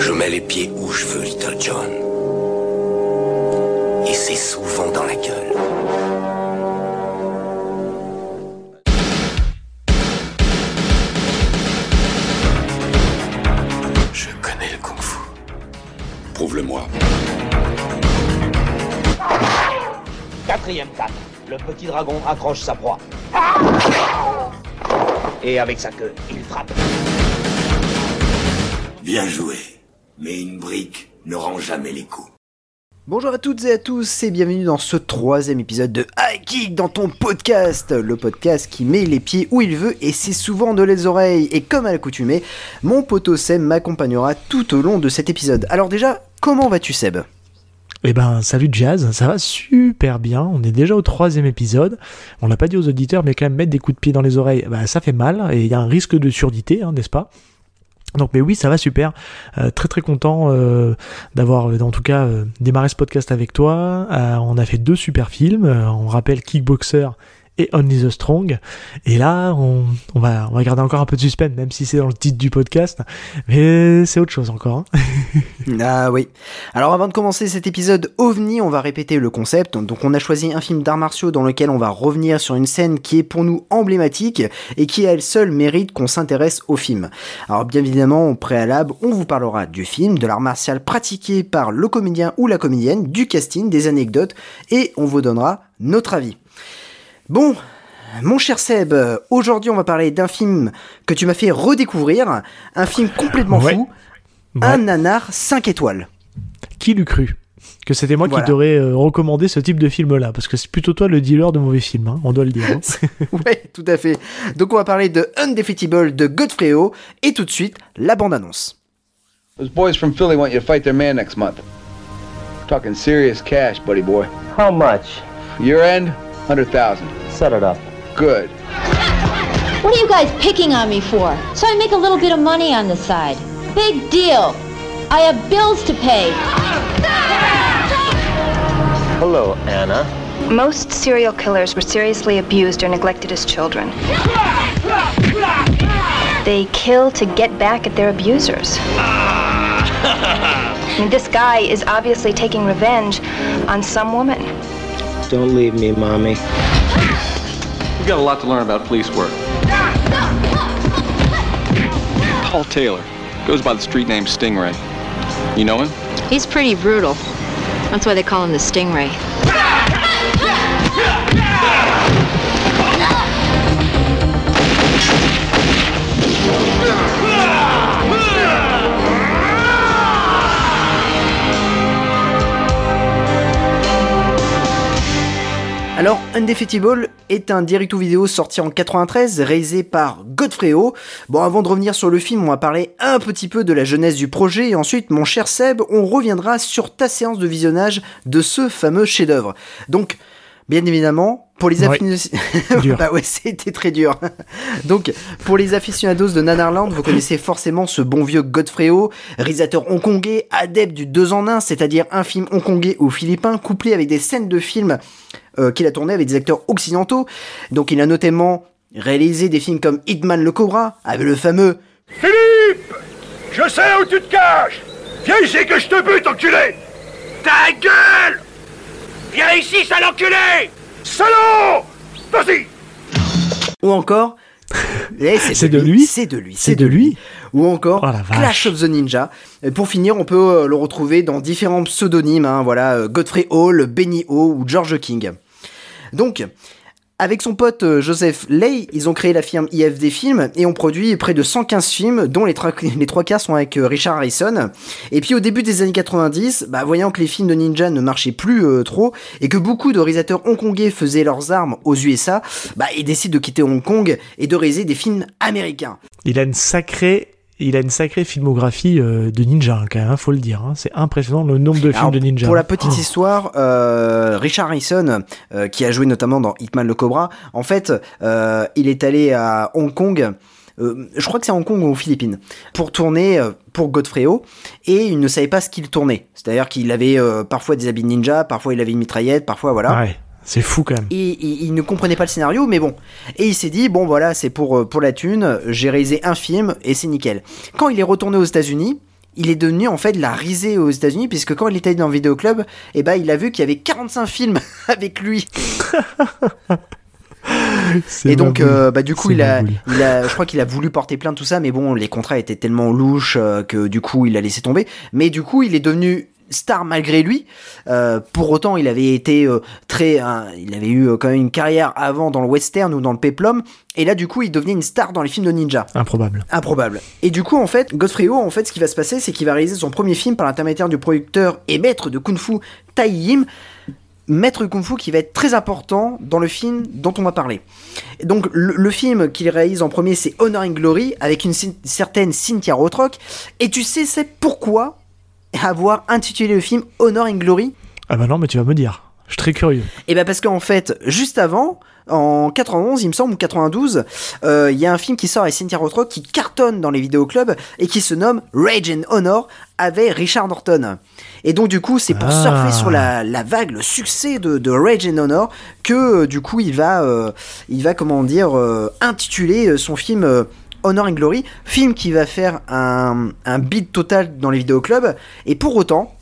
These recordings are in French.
Je mets les pieds où je veux, Little John. Et c'est souvent dans la gueule. Je connais le kung-fu. Prouve-le-moi. Quatrième canne. Le petit dragon accroche sa proie. Et avec sa queue, il frappe. Bien joué. Mais une brique ne rend jamais les coups. Bonjour à toutes et à tous et bienvenue dans ce troisième épisode de High Kick dans ton podcast, le podcast qui met les pieds où il veut et c'est souvent de les oreilles. Et comme à l'accoutumée, mon poteau Seb m'accompagnera tout au long de cet épisode. Alors déjà, comment vas-tu Seb? Eh ben, salut Jazz, ça va super bien. On est déjà au troisième épisode. On l'a pas dit aux auditeurs, mais quand même mettre des coups de pied dans les oreilles, bah, ça fait mal et il y a un risque de surdité, hein, n'est-ce pas? Donc mais oui ça va super, euh, très très content euh, d'avoir en tout cas euh, démarré ce podcast avec toi. on a fait deux super films, on rappelle Kickboxer et Only the Strong. Et là, on, va, on garder encore un peu de suspense, même si c'est dans le titre du podcast. Mais c'est autre chose encore. Hein. ah oui. Alors avant de commencer cet épisode OVNI, on va répéter le concept. Donc on a choisi un film d'arts martiaux dans lequel on va revenir sur une scène qui est pour nous emblématique et qui à elle seule mérite qu'on s'intéresse au film. Alors bien évidemment, au préalable, on vous parlera du film, de l'art martial pratiqué par le comédien ou la comédienne, du casting, des anecdotes et on vous donnera notre avis. Bon, mon cher Seb, aujourd'hui on va parler d'un film que tu m'as fait redécouvrir, un film complètement fou, un nanar 5 étoiles. Qui l'eût cru que c'était moi qui t'aurais euh, recommandé ce type de film-là, parce que c'est plutôt toi le dealer de mauvais films, hein, on doit le dire. Hein. ouais, tout à fait. Donc on va parler de Undefeatable de Godfrey et tout de suite la bande-annonce. Those boys from Philly want you to fight their man next month. Talking serious cash, buddy boy. How much? Year end, 100,000. Set it up. Good. What are you guys picking on me for? So I make a little bit of money on the side. Big deal. I have bills to pay. Hello, Anna. Most serial killers were seriously abused or neglected as children. They kill to get back at their abusers. I mean, this guy is obviously taking revenge on some woman. Don't leave me, Mommy. We've got a lot to learn about police work. Paul Taylor goes by the street name Stingray. You know him? He's pretty brutal. That's why they call him the Stingray. Alors, Undefeatable est un direct vidéo sorti en 93, réalisé par Godfrey Ho. Bon, avant de revenir sur le film, on va parler un petit peu de la jeunesse du projet, et ensuite, mon cher Seb, on reviendra sur ta séance de visionnage de ce fameux chef-d'œuvre. Donc, bien évidemment, pour les aficionados, bah ouais, c'était très dur. Donc, pour les aficionados de Nanarland, vous connaissez forcément ce bon vieux Godfrey Ho, réalisateur hongkongais, adepte du deux en un, c'est-à-dire un film hongkongais ou philippin, couplé avec des scènes de films euh, qu'il a tourné avec des acteurs occidentaux. Donc, il a notamment réalisé des films comme Hitman le Cobra, avec le fameux Philippe Je sais où tu te caches. Viens ici que je te bute, enculé. Ta gueule. Viens ici, sale enculé Salaud Vas-y Ou encore. Eh, c'est de, lui C'est de lui. C'est de lui. Ou encore oh Clash of the Ninja. Et pour finir, on peut euh, le retrouver dans différents pseudonymes. Hein, voilà, euh, Godfrey Hall, Benny O ou George King. Donc, avec son pote euh, Joseph Lay, ils ont créé la firme IFD Films et ont produit près de 115 films, dont les, trois quarts sont avec Richard Harrison. Et puis au début des années 90, bah, voyant que les films de ninja ne marchaient plus trop et que beaucoup de réalisateurs hongkongais faisaient leurs armes aux USA, bah, ils décident de quitter Hong Kong et de réaliser des films américains. Il a une sacrée il a une sacrée filmographie euh, de ninja, hein, quand même, faut le dire. Hein. C'est impressionnant le nombre de films de ninja. Pour la petite oh. histoire, euh, Richard Harrison, euh, qui a joué notamment dans Hitman le Cobra, en fait, il est allé à Hong Kong. je crois que c'est Hong Kong ou aux Philippines, pour tourner pour Godfrey Ho, et il ne savait pas ce qu'il tournait. C'est-à-dire qu'il avait parfois des habits de ninja, parfois il avait une mitraillette, parfois voilà. Ouais. C'est fou quand même. Et, il ne comprenait pas le scénario, mais bon. Et il s'est dit, bon voilà, c'est pour, pour la thune, j'ai réalisé un film et c'est nickel. Quand il est retourné aux États-Unis, il est devenu en fait la risée aux États-Unis puisque quand il était dans le vidéo club, eh ben il a vu qu'il y avait 45 films avec lui. Et donc, euh, bah, du coup, il a, il a, je crois qu'il a voulu porter plainte tout ça, mais bon, les contrats étaient tellement louches euh, que du coup, il a laissé tomber. Mais du coup, il est devenu star malgré lui. Euh, pour autant, il avait été euh, très, il avait eu euh, quand même une carrière avant dans le western ou dans le peplum. Et là, du coup, il devenait une star dans les films de ninja. Improbable. Improbable. Et du coup, en fait, Godfrey Ho, en fait, ce qui va se passer, c'est qu'il va réaliser son premier film par l'intermédiaire du producteur et maître de kung-fu Tai Yim maître kung fu qui va être très important dans le film dont on va parler. Donc le, film qu'il réalise en premier c'est Honor and Glory avec une certaine Cynthia Rothrock et tu sais c'est pourquoi avoir intitulé le film Honor and Glory Ah bah non, mais tu vas me dire. Je suis très curieux. Et eh bah parce qu'en fait, juste avant, en 91, il me semble, ou 92, euh, il y a un film qui sort avec Cynthia Rothrock qui cartonne dans les vidéoclubs et qui se nomme Rage and Honor avec Richard Norton. Et donc du coup, c'est pour ah. surfer sur la, vague, le succès de, Rage and Honor que euh, du coup il va, euh, il va comment dire, intituler son film Honor and Glory, film qui va faire un, un beat total dans les vidéoclubs, et pour autant,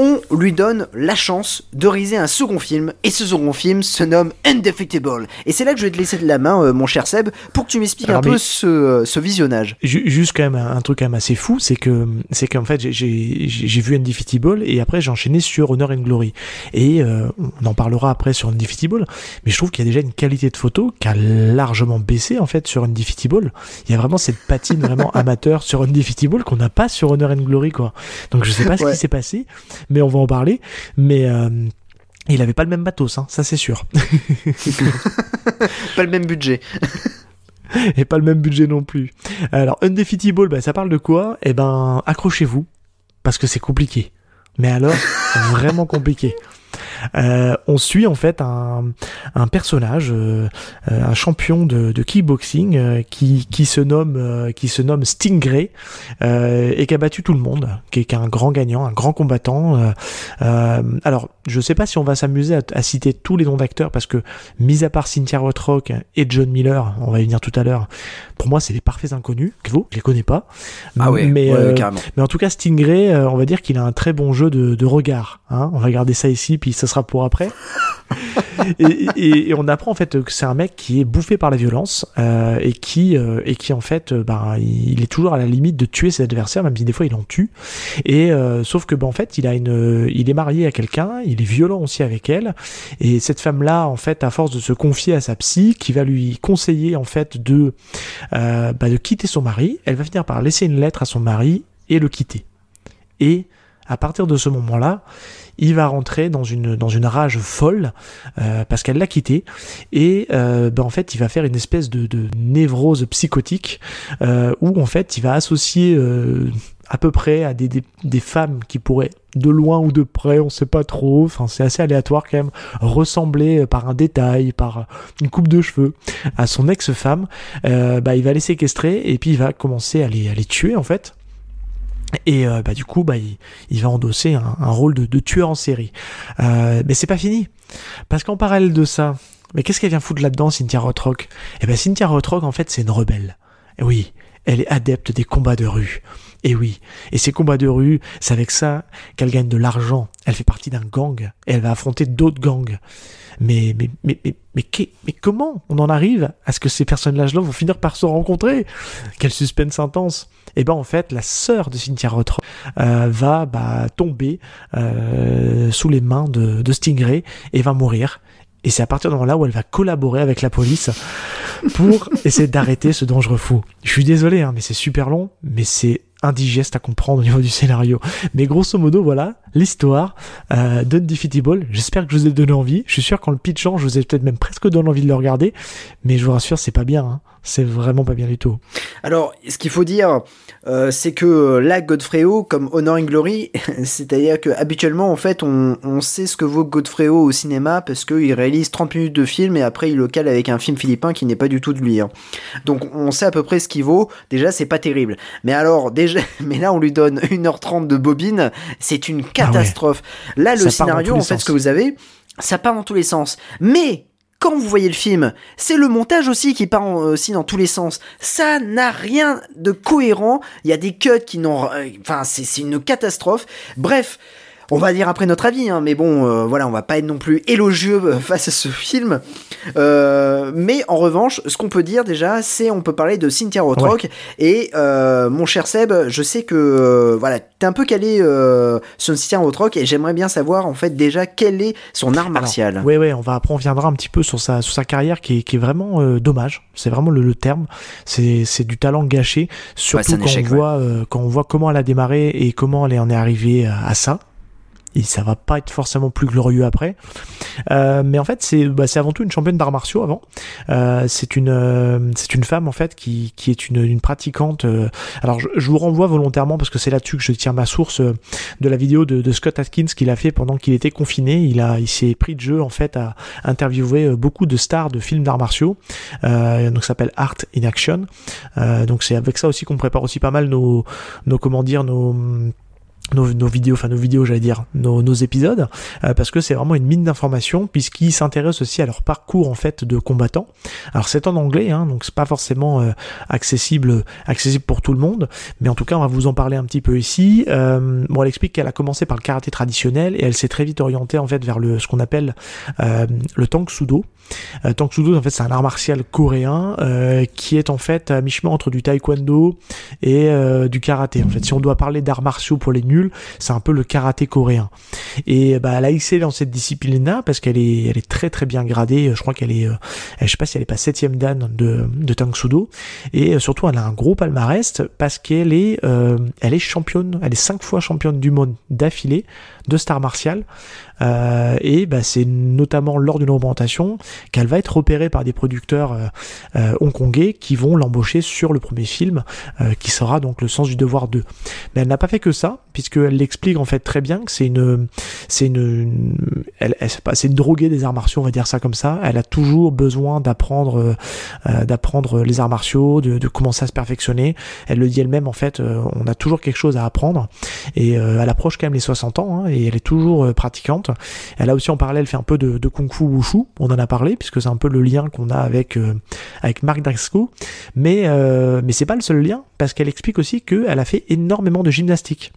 on lui donne la chance de réaliser un second film, et ce second film se nomme Undefeatable. Et c'est là que je vais te laisser de la main, euh, mon cher Seb, pour que tu m'expliques un peu ce, euh, ce, visionnage. Juste quand même un truc quand même assez fou, c'est que c'est qu'en fait j'ai vu Undefeatable et après j'ai enchaîné sur Honor and Glory. Et euh, on en parlera après sur Undefeatable, mais je trouve qu'il y a déjà une qualité de photo qui a largement baissé en fait sur Undefeatable. Il y a vraiment cette patine vraiment amateur sur Undefeatable qu'on n'a pas sur Honor and Glory quoi. Donc je sais pas ce qui s'est passé mais on va en parler. Mais euh, il avait pas le même matos, hein, ça c'est sûr. pas le même budget. Et pas le même budget non plus. Alors, Undefeatable, bah, ça parle de quoi? Eh ben, accrochez-vous, parce que c'est compliqué. Mais alors, vraiment compliqué. Euh, on suit en fait un, un personnage, euh, euh, un champion de, de kickboxing qui, qui se nomme qui se nomme Stingray et qui a battu tout le monde, qui est, un grand gagnant, un grand combattant. alors, je sais pas si on va s'amuser à, citer tous les noms d'acteurs parce que, mis à part Cynthia Rothrock et John Miller, on va y venir tout à l'heure. Pour moi, c'est des parfaits inconnus. vous je les connais pas. Ah ouais, mais, carrément. mais en tout cas, Stingray, on va dire qu'il a un très bon jeu de, de regard. Hein on va garder ça ici, puis ça sera pour après. et, on apprend en fait que c'est un mec qui est bouffé par la violence euh, et qui euh, et qui en fait euh, bah, il est toujours à la limite de tuer ses adversaires même si des fois il en tue. Et sauf que bah, en fait il a une il est marié à quelqu'un il est violent aussi avec elle. Et cette femme là en fait à force de se confier à sa psy qui va lui conseiller en fait de bah, de quitter son mari elle va finir par laisser une lettre à son mari et le quitter. Et à partir de ce moment-là, il va rentrer dans une, rage folle euh, parce qu'elle l'a quitté. Et euh, ben, en fait il va faire une espèce de, névrose psychotique euh, où en fait il va associer à peu près à des, femmes qui pourraient de loin ou de près, on sait pas trop, enfin c'est assez aléatoire quand même, ressembler par un détail, par une coupe de cheveux à son ex-femme, bah, il va les séquestrer et puis il va commencer à les tuer en fait. Et euh, bah, du coup, bah, il, va endosser un, rôle de, tueur en série. Euh, mais c'est pas fini. Parce qu'en parallèle de ça, mais qu'est-ce qu'elle vient foutre là-dedans, Cynthia Rothrock? Eh ben Cynthia Rothrock, en fait, c'est une rebelle. Et oui, elle est adepte des combats de rue. Et oui, et ces combats de rue, c'est avec ça qu'elle gagne de l'argent. Elle fait partie d'un gang et elle va affronter d'autres gangs. Mais mais mais mais mais, mais, comment on en arrive à ce que ces personnages-là vont finir par se rencontrer? Quel suspense intense eh ben en fait, la sœur de Cynthia Rothrock euh, va bah, tomber euh, sous les mains de, de Stingray et va mourir. Et c'est à partir de là où elle va collaborer avec la police pour essayer d'arrêter ce dangereux fou. Je suis désolé, hein, mais c'est super long, mais c'est indigeste à comprendre au niveau du scénario. Mais grosso modo, voilà l'histoire euh, d'Undefeatable. J'espère que je vous ai donné envie. Je suis sûr qu'en le pitchant, je vous ai peut-être même presque donné envie de le regarder. Mais je vous rassure, c'est pas bien. Hein. C'est vraiment pas bien du tout. Alors, ce qu'il faut dire, euh, c'est que là, Godfrey comme Honor and Glory, c'est-à-dire que habituellement, en fait, on, on, sait ce que vaut Godfrey au cinéma parce qu'il réalise 30 minutes de film et après il le cale avec un film philippin qui n'est pas du tout de lui. Hein. Donc, on sait à peu près ce qu'il vaut. Déjà, c'est pas terrible. Mais alors, déjà, mais là, on lui donne 1h30 de bobine. C'est une ah catastrophe. Là, le scénario, en fait, ce que vous avez, ça part dans tous les sens. Mais quand vous voyez le film, c'est le montage aussi qui part aussi dans tous les sens. Ça n'a rien de cohérent. Il y a des cuts qui n'ont, enfin, c'est une catastrophe. Bref. On va dire après notre avis, hein, mais bon, euh, voilà, on va pas être non plus élogieux euh, face à ce film. Euh, mais en revanche, ce qu'on peut dire déjà, c'est on peut parler de Cynthia Rothrock. Et mon cher Seb, je sais que voilà, t'es un peu calé sur Cynthia Rothrock et j'aimerais bien savoir en fait déjà quel est son art martial. Oui, oui, on va après on viendra un petit peu sur sa sur sa carrière qui est, qui est vraiment dommage. C'est vraiment le, terme. C'est c'est du talent gâché, surtout quand on voit quand on voit comment elle a démarré et comment elle en est arrivée à ça et ça va pas être forcément plus glorieux après. Euh, mais en fait, c'est bah, avant tout une championne d'arts martiaux avant. Euh, c'est une euh, c'est une femme en fait qui, qui est une, une pratiquante. Euh, alors je, je, vous renvoie volontairement parce que c'est là-dessus que je tiens ma source euh, de la vidéo de, de Scott Atkins qu'il a fait pendant qu'il était confiné. Il a il s'est pris de jeu en fait à interviewer beaucoup de stars de films d'arts martiaux. donc ça s'appelle Art in Action. donc c'est avec ça aussi qu'on prépare aussi pas mal nos nos comment dire nos nos, vidéos, enfin nos vidéos j'allais dire, nos, épisodes, euh, parce que c'est vraiment une mine d'informations, puisqu'ils s'intéressent aussi à leur parcours en fait de combattants. Alors c'est en anglais, hein, donc c'est pas forcément euh, accessible, accessible pour tout le monde, mais en tout cas on va vous en parler un petit peu ici. Euh, bon, elle explique qu'elle a commencé par le karaté traditionnel et elle s'est très vite orientée en fait vers le ce qu'on appelle le tank sudo. Euh, Sudo, en fait, c'est un art martial coréen qui est en fait à mi-chemin entre du taekwondo et du karaté. En fait, si on doit parler d'arts martiaux pour les nuls, c'est un peu le karaté coréen. Et bah, elle a excellé dans cette discipline-là parce qu'elle est, elle est très très bien gradée. Je crois qu'elle est, je sais pas si elle est pas septième dan de, de Tang. Et surtout, elle a un gros palmarès parce qu'elle est, elle est championne, elle est cinq fois championne du monde d'affilée de star martial. Euh, et bah, c'est notamment lors d'une augmentation qu'elle va être opérée par des producteurs euh, euh, hongkongais qui vont l'embaucher sur le premier film, qui sera donc Le sens du devoir 2. Mais elle n'a pas fait que ça, puisqu'elle l'explique en fait très bien que c'est une, c'est une, elle, c'est une droguée des arts martiaux, on va dire ça comme ça. Elle a toujours besoin d'apprendre, d'apprendre les arts martiaux, de, commencer à se perfectionner. Elle le dit elle-même en fait, on a toujours quelque chose à apprendre et elle approche quand même les 60 ans hein, elle est toujours pratiquante. Elle a aussi en parallèle fait un peu de, kung fu wushu, on en a parlé puisque c'est un peu le lien qu'on a avec euh, avec Marc Driscoll, mais euh, mais c'est pas le seul lien parce qu'elle explique aussi qu'elle a fait énormément de gymnastique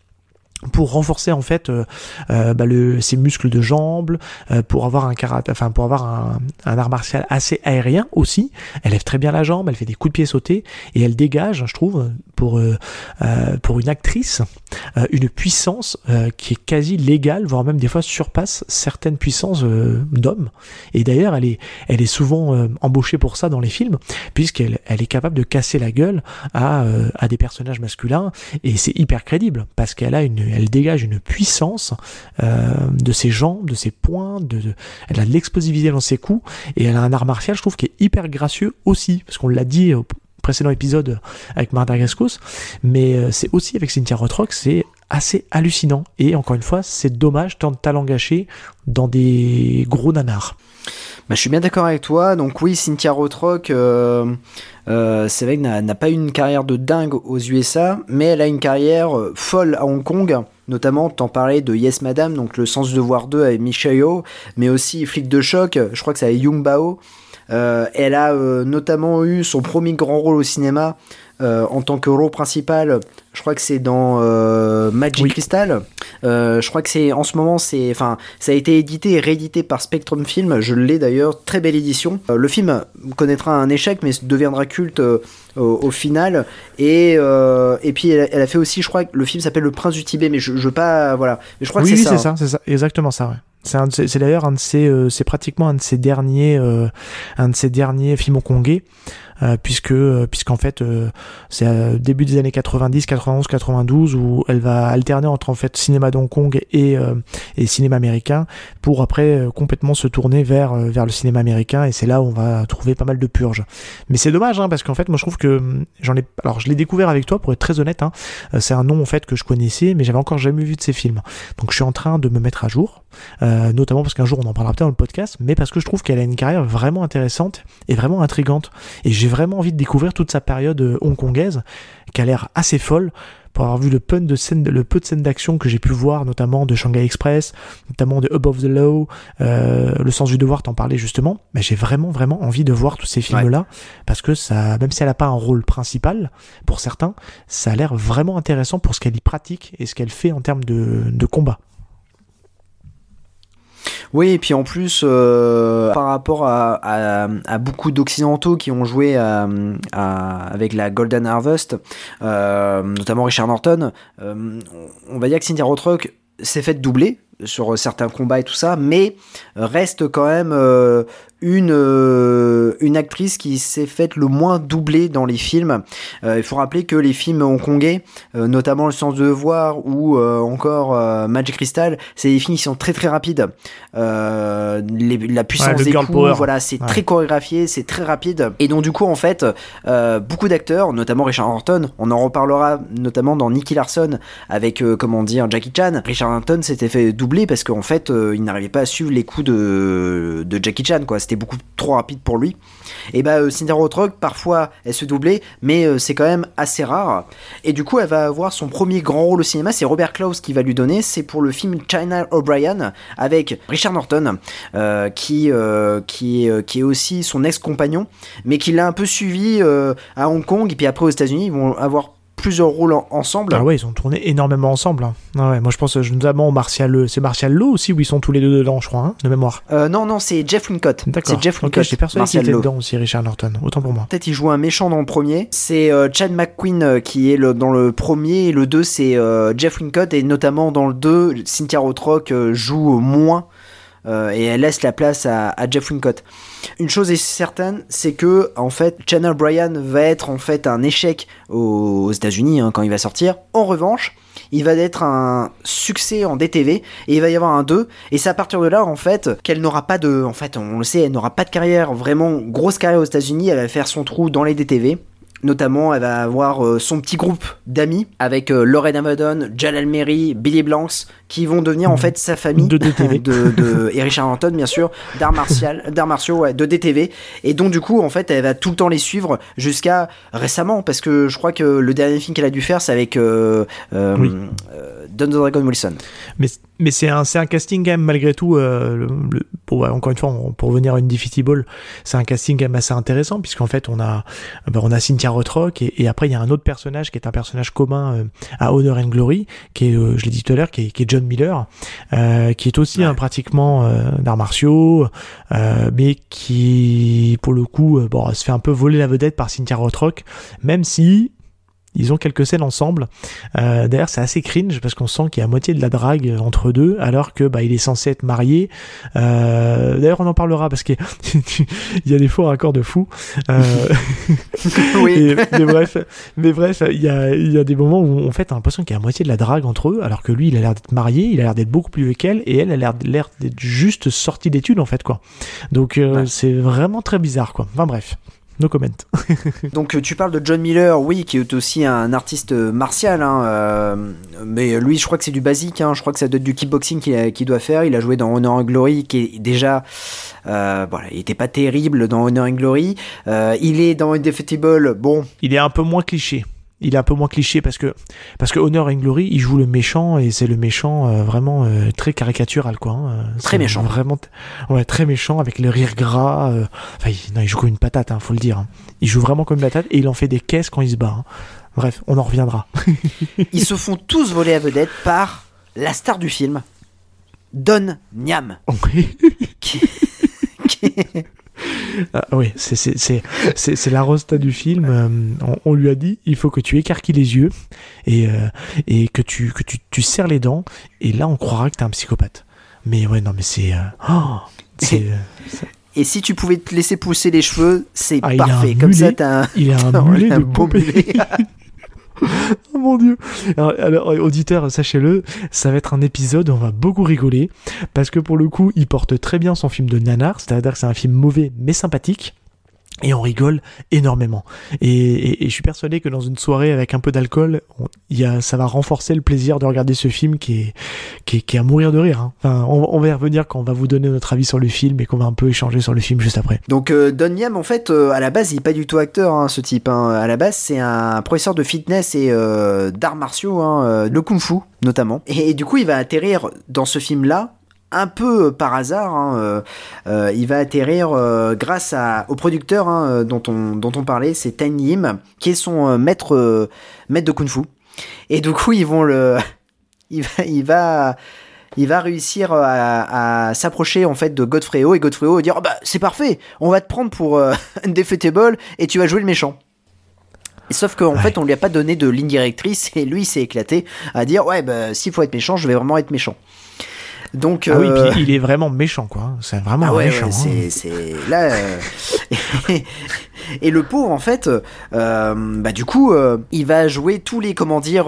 pour renforcer en fait euh, euh, bah, ses muscles de jambes, euh, pour avoir un enfin pour avoir un, art martial assez aérien aussi. Elle lève très bien la jambe, elle fait des coups de pied sautés et elle dégage, je trouve, pour pour une actrice, une puissance qui est quasi légale, voire même des fois surpasse certaines puissances d'hommes. Et d'ailleurs, elle est elle est souvent embauchée pour ça dans les films, puisqu'elle elle est capable de casser la gueule à à des personnages masculins et c'est hyper crédible parce qu'elle a une elle dégage une puissance euh, de ses jambes, de ses poings, elle a de l'explosivité dans ses coups, et elle a un art martial, je trouve, qui est hyper gracieux aussi, parce qu'on l'a dit au précédent épisode avec Martha Gascos, mais euh, c'est aussi avec Cynthia Rothrock, c'est assez hallucinant, et encore une fois, c'est dommage tant de talent gâché dans des gros nanars. Bah, je suis bien d'accord avec toi. Donc oui, Cynthia Rothrock, euh, euh, c'est vrai qu'elle n'a pas eu une carrière de dingue aux USA, mais elle a une carrière euh, folle à Hong Kong. Notamment, t'en parlais de Yes Madame, donc le sens de voir 2 avec Michelle mais aussi Flic de choc, je crois que c'est avec Young Bao. elle a notamment eu son premier grand rôle au cinéma euh, en tant que rôle principal, je crois que c'est dans euh, Magic Crystal. Euh, je crois que c'est en ce moment, c'est, enfin, ça a été édité et réédité par Spectrum Film. Je l'ai d'ailleurs, très belle édition. le film connaîtra un échec, mais deviendra culte au, final. Et, et puis elle, a fait aussi, je crois que le film s'appelle Le Prince du Tibet, mais je, veux pas, voilà. Mais je crois oui, que c'est ça. c'est ça, c'est ça, exactement ça. Ouais. C'est d'ailleurs un de ces, c'est pratiquement un de ses derniers, un de ses derniers films hongkongais. Euh, puisque euh, puisqu'en fait euh, c'est début des années 90, 91, 92 où elle va alterner entre en fait cinéma d'Hong Kong et et cinéma américain pour après complètement se tourner vers vers le cinéma américain et c'est là où on va trouver pas mal de purges. Mais c'est dommage hein, parce qu'en fait moi je trouve que hum, j'en ai alors je l'ai découvert avec toi pour être très honnête hein, c'est un nom en fait que je connaissais mais j'avais encore jamais vu de ses films. Donc je suis en train de me mettre à jour euh, notamment parce qu'un jour on en parlera peut-être dans le podcast, mais parce que je trouve qu'elle a une carrière vraiment intéressante et vraiment intrigante. Et j'ai vraiment envie de découvrir toute sa période euh, hongkongaise, qui a l'air assez folle pour avoir vu le peu de scènes, le peu de scènes d'action que j'ai pu voir, notamment de Shanghai Express, notamment de Above the Law, euh, Le Sens du Devoir, t'en parlais justement. Mais j'ai vraiment, vraiment envie de voir tous ces films-là parce que ça, même si elle a pas un rôle principal pour certains, ça a l'air vraiment intéressant pour ce qu'elle y pratique et ce qu'elle fait en termes de, de combat. Oui, et puis en plus, euh, par rapport à, beaucoup d'occidentaux qui ont joué à, avec la Golden Harvest, euh, notamment Richard Norton, euh, on va dire que Cynthia Rothrock s'est faite doubler sur certains combats et tout ça, mais reste quand même euh, une, euh, une actrice qui s'est faite le moins doubler dans les films. Euh, il faut rappeler que les films hongkongais, euh, notamment Le Sens de Devoir ou encore Magic Crystal, c'est des films qui sont très très rapides. Les, la puissance Ouais, des coups, power. voilà, c'est Ouais. très chorégraphié, c'est très rapide. Et donc du coup, en fait, beaucoup d'acteurs, notamment Richard Norton, on en reparlera notamment dans Nicky Larson avec, comment dire, Jackie Chan. Richard Norton s'était fait doubler parce qu'en fait, il n'arrivait pas à suivre les coups de, de Jackie Chan, quoi. C'était beaucoup trop rapide pour lui. Et bah, euh, Cynthia Rothrock, parfois, elle se doublait, mais euh, c'est quand même assez rare. Et du coup, elle va avoir son premier grand rôle au cinéma, c'est Robert Klaus qui va lui donner, c'est pour le film China O'Brien avec Richard Norton, euh, qui, qui, qui est aussi son ex-compagnon, mais qui l'a un peu suivi à Hong Kong, et puis après aux États-Unis, ils vont avoir plusieurs rôles en- ensemble. Ah ouais, ils ont tourné énormément ensemble. hein. Ah ouais, moi je pense euh, notamment au Martial, c'est Martial Law aussi où ils sont tous les deux dedans, je crois, hein, de mémoire. Euh, non, non, c'est Jeff Wincott. D'accord. C'est Jeff Wincott. j'étais persuadé qu'il était dedans aussi, Richard Norton. Autant pour moi. Peut-être il joue un méchant dans le premier. C'est euh, Chad McQueen euh, qui est le, dans le premier et le 2 c'est euh, Jeff Wincott et notamment dans le 2 Cynthia Rothrock euh, joue moins euh, et elle laisse la place à, Jeff Wincott. Une chose est certaine, c'est que en fait Channel Bryan va être en fait un échec aux, aux États-Unis hein, quand il va sortir. En revanche, il va être un succès en DTV et il va y avoir un 2 et c'est à partir de là en fait qu'elle n'aura pas de en fait on le sait elle n'aura pas de carrière vraiment grosse carrière aux États-Unis elle va faire son trou dans les DTV Notamment, elle va avoir euh, son petit groupe d'amis avec euh, Lorraine Amadon, Jalal Meri, Billy Blanks, qui vont devenir en fait sa famille De DTV. de, de- et Richard Anton bien sûr, d'arts martial, d'arts martiaux, ouais, de DTV. Et donc du coup, en fait, elle va tout le temps les suivre jusqu'à récemment, parce que je crois que le dernier film qu'elle a dû faire, c'est avec euh, euh, Oui. euh, Don the Dragon Wilson. Mais, mais c'est un, c'est un casting quand même malgré tout. euh, le- le- pour, encore une fois, on- pour revenir à une Ball, c'est un casting quand même assez intéressant puisqu'en fait on a, ben, on a Cynthia Rothrock et, et après il y a un autre personnage qui est un personnage commun euh, à Honor and Glory, qui est, euh, je l'ai dit tout à l'heure, qui est, qui est John Miller, euh, qui est aussi un pratiquement euh, d'arts martiaux, euh, mais qui pour le coup, euh, bon, se fait un peu voler la vedette par Cynthia Rothrock, même si ils ont quelques scènes ensemble. Euh, D'ailleurs, c'est assez cringe parce qu'on sent qu'il y a moitié de la drague entre deux, alors que bah, il est censé être marié. Euh, D'ailleurs, on en parlera parce qu'il y a des faux raccords de fou. Euh, Oui. et- mais bref, mais bref, il y a, il y a des moments où en fait, t'as l'impression qu'il y a moitié de la drague entre eux, alors que lui, il a l'air d'être marié, il a l'air d'être beaucoup plus vieux qu'elle, et elle a l'air l'air d'être juste sortie d'études en fait, quoi. Donc, euh, Ouais. c'est vraiment très bizarre, quoi. Enfin bref. No comment. Donc euh, tu parles de John Miller, oui, qui est aussi un artiste euh, martial, hein, euh, mais lui je crois que c'est du basique, hein, je crois que ça doit être du kickboxing qu'il doit faire. Il a joué dans Honor and Glory, qui est déjà, euh, voilà, il était pas terrible dans Honor and Glory. Euh, il est dans Indefeasible, bon, il est un peu moins cliché. Il est un peu moins cliché parce que parce que Honor and Glory, il joue le méchant et c'est le méchant euh, vraiment euh, très caricatural quoi. hein. Euh, Très méchant. Vraiment, ouais, très méchant avec le rire gras. euh, Enfin, il, non, il joue comme une patate, hein, faut le dire. hein. Il joue vraiment comme une patate et il en fait des caisses quand il se bat. hein. Bref, on en reviendra. ils se font tous voler à vedette par la star du film, Don Niam. qui- qui- Ah, oui, c'est c'est c'est c'est c'est la rosta du film. euh, on, on lui a dit, il faut que tu écarquilles les yeux et euh, et que tu que tu tu serres les dents et là on croira que t'es un psychopathe. Mais ouais, non, mais c'est euh, oh, c'est Et si tu pouvais te laisser pousser les cheveux, c'est Ah, parfait. un Comme ça, mulet. t'as un, Il a un mulet de beau mulet. Oh mon dieu alors, alors, auditeur, sachez-le, ça va être un épisode où on va beaucoup rigoler, parce que pour le coup, il porte très bien son film de nanar, c'est-à-dire que c'est un film mauvais mais sympathique. Et on rigole énormément. Et, je suis persuadé que dans une soirée avec un peu d'alcool, ça va renforcer le plaisir de regarder ce film qui est, qui est, à mourir de rire. Hein. Enfin, on, va y revenir quand on va vous donner notre avis sur le film et qu'on va un peu échanger sur le film juste après. Donc euh, Don Yam, en fait, euh, à la base, il est pas du tout acteur, hein, ce type. Hein. À la base, c'est un professeur de fitness et euh, d'arts martiaux, hein, euh, kung-fu notamment. Et du coup, il va atterrir dans ce film-là un peu par hasard, hein, euh, euh, il va atterrir euh, grâce à, au producteur hein, dont, on, dont on parlait, c'est Tan Yim, qui est son maître, maître de Kung Fu. Et du coup, ils vont le, il va, il va, il va réussir à, à s'approcher en fait de Godfrey Ho et Godfrey Ho va dire oh bah c'est parfait, on va te prendre pour Undefeatable et tu vas jouer le méchant. Sauf qu'en ouais. fait, on lui a pas donné de ligne directrice et lui s'est éclaté à dire ouais bah s'il faut être méchant, je vais vraiment être méchant. Donc, ah oui, euh... puis il est vraiment méchant, quoi. C'est vraiment ah ouais, méchant. Ouais, hein. c'est là. Euh... et le pauvre, en fait, euh, bah du coup, il va jouer tous les, comment dire,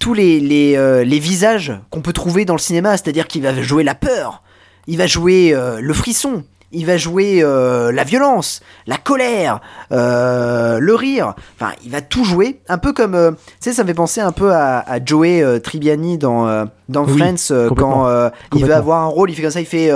tous les les, les visages qu'on peut trouver dans le cinéma. C'est-à-dire qu'il va jouer la peur, il va jouer le frisson, il va jouer euh, la violence, la colère, euh, le rire. Enfin, il va tout jouer, un peu comme, euh, tu sais, ça me fait penser un peu à, à Joey Tribbiani dans dans Oui, Friends quand il va avoir un rôle, il fait comme ça, il fait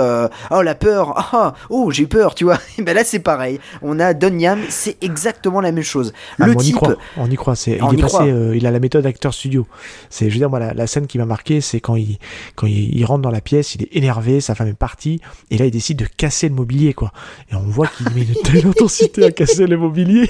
oh la peur, ah oh j'ai eu peur, tu vois. Et ben là c'est pareil. On a Don Yam, c'est exactement la même chose. Ah, le on y type, croit, on y croit. C'est, On il est y passé, croit. euh, il a la méthode acteur studio. C'est, je veux dire, moi, la, la scène qui m'a marqué, c'est quand il, quand il, il rentre dans la pièce, il est énervé, sa femme est partie, et là, il décide de casser le mobilier, quoi. Et on voit qu'il met une telle intensité à casser le mobilier.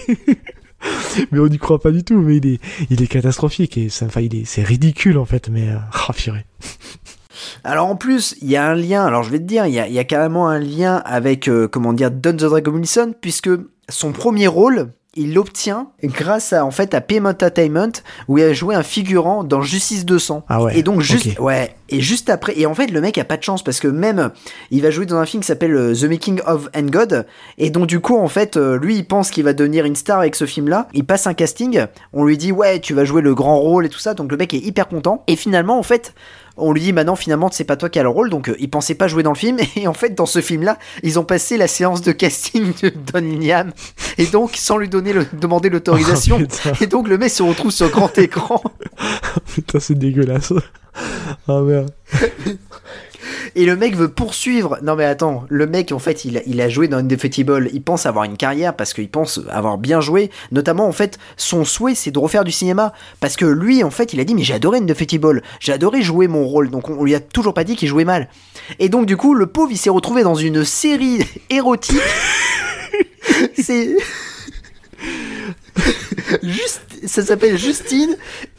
mais on n'y croit pas du tout, mais il est, il est catastrophique, et ça, enfin, il est, c'est ridicule, en fait, mais, euh, ah. Alors en plus, il y a un lien, alors je vais te dire, il y a, il y a carrément un lien avec, euh, comment dire, Don the Dragon Wilson, puisque son premier rôle, il l'obtient grâce à, en fait, à PM Entertainment, où il a joué un figurant dans Justice 200. Ah ouais, Et donc juste, ouais, et juste après, et en fait, le mec a pas de chance, parce que même, il va jouer dans un film qui s'appelle euh, The Making of and God, et donc du coup, en fait, euh, lui, il pense qu'il va devenir une star avec ce film-là, il passe un casting, on lui dit, ouais, tu vas jouer le grand rôle et tout ça, donc le mec est hyper content, et finalement, en fait, on lui dit maintenant finalement c'est pas toi qui as le rôle. Donc euh, il pensait pas jouer dans le film. Et en fait dans ce film là ils ont passé la séance de casting de Don Yam et donc sans lui donner le, demander l'autorisation. Oh, et donc le mec se retrouve sur grand écran. Putain, c'est dégueulasse. Ah merde. Et le mec veut poursuivre. Non mais attends le mec en fait il a, joué dans Undefeatable. Il pense avoir une carrière parce qu'il pense avoir bien joué. Notamment en fait son souhait c'est de refaire du cinéma. Parce que lui en fait il a dit mais j'ai adoré Undefeatable. J'ai adoré jouer mon rôle. Donc on, on lui a toujours pas dit qu'il jouait mal. Et donc du coup le pauvre il s'est retrouvé dans une série érotique. C'est Juste, ça s'appelle Justine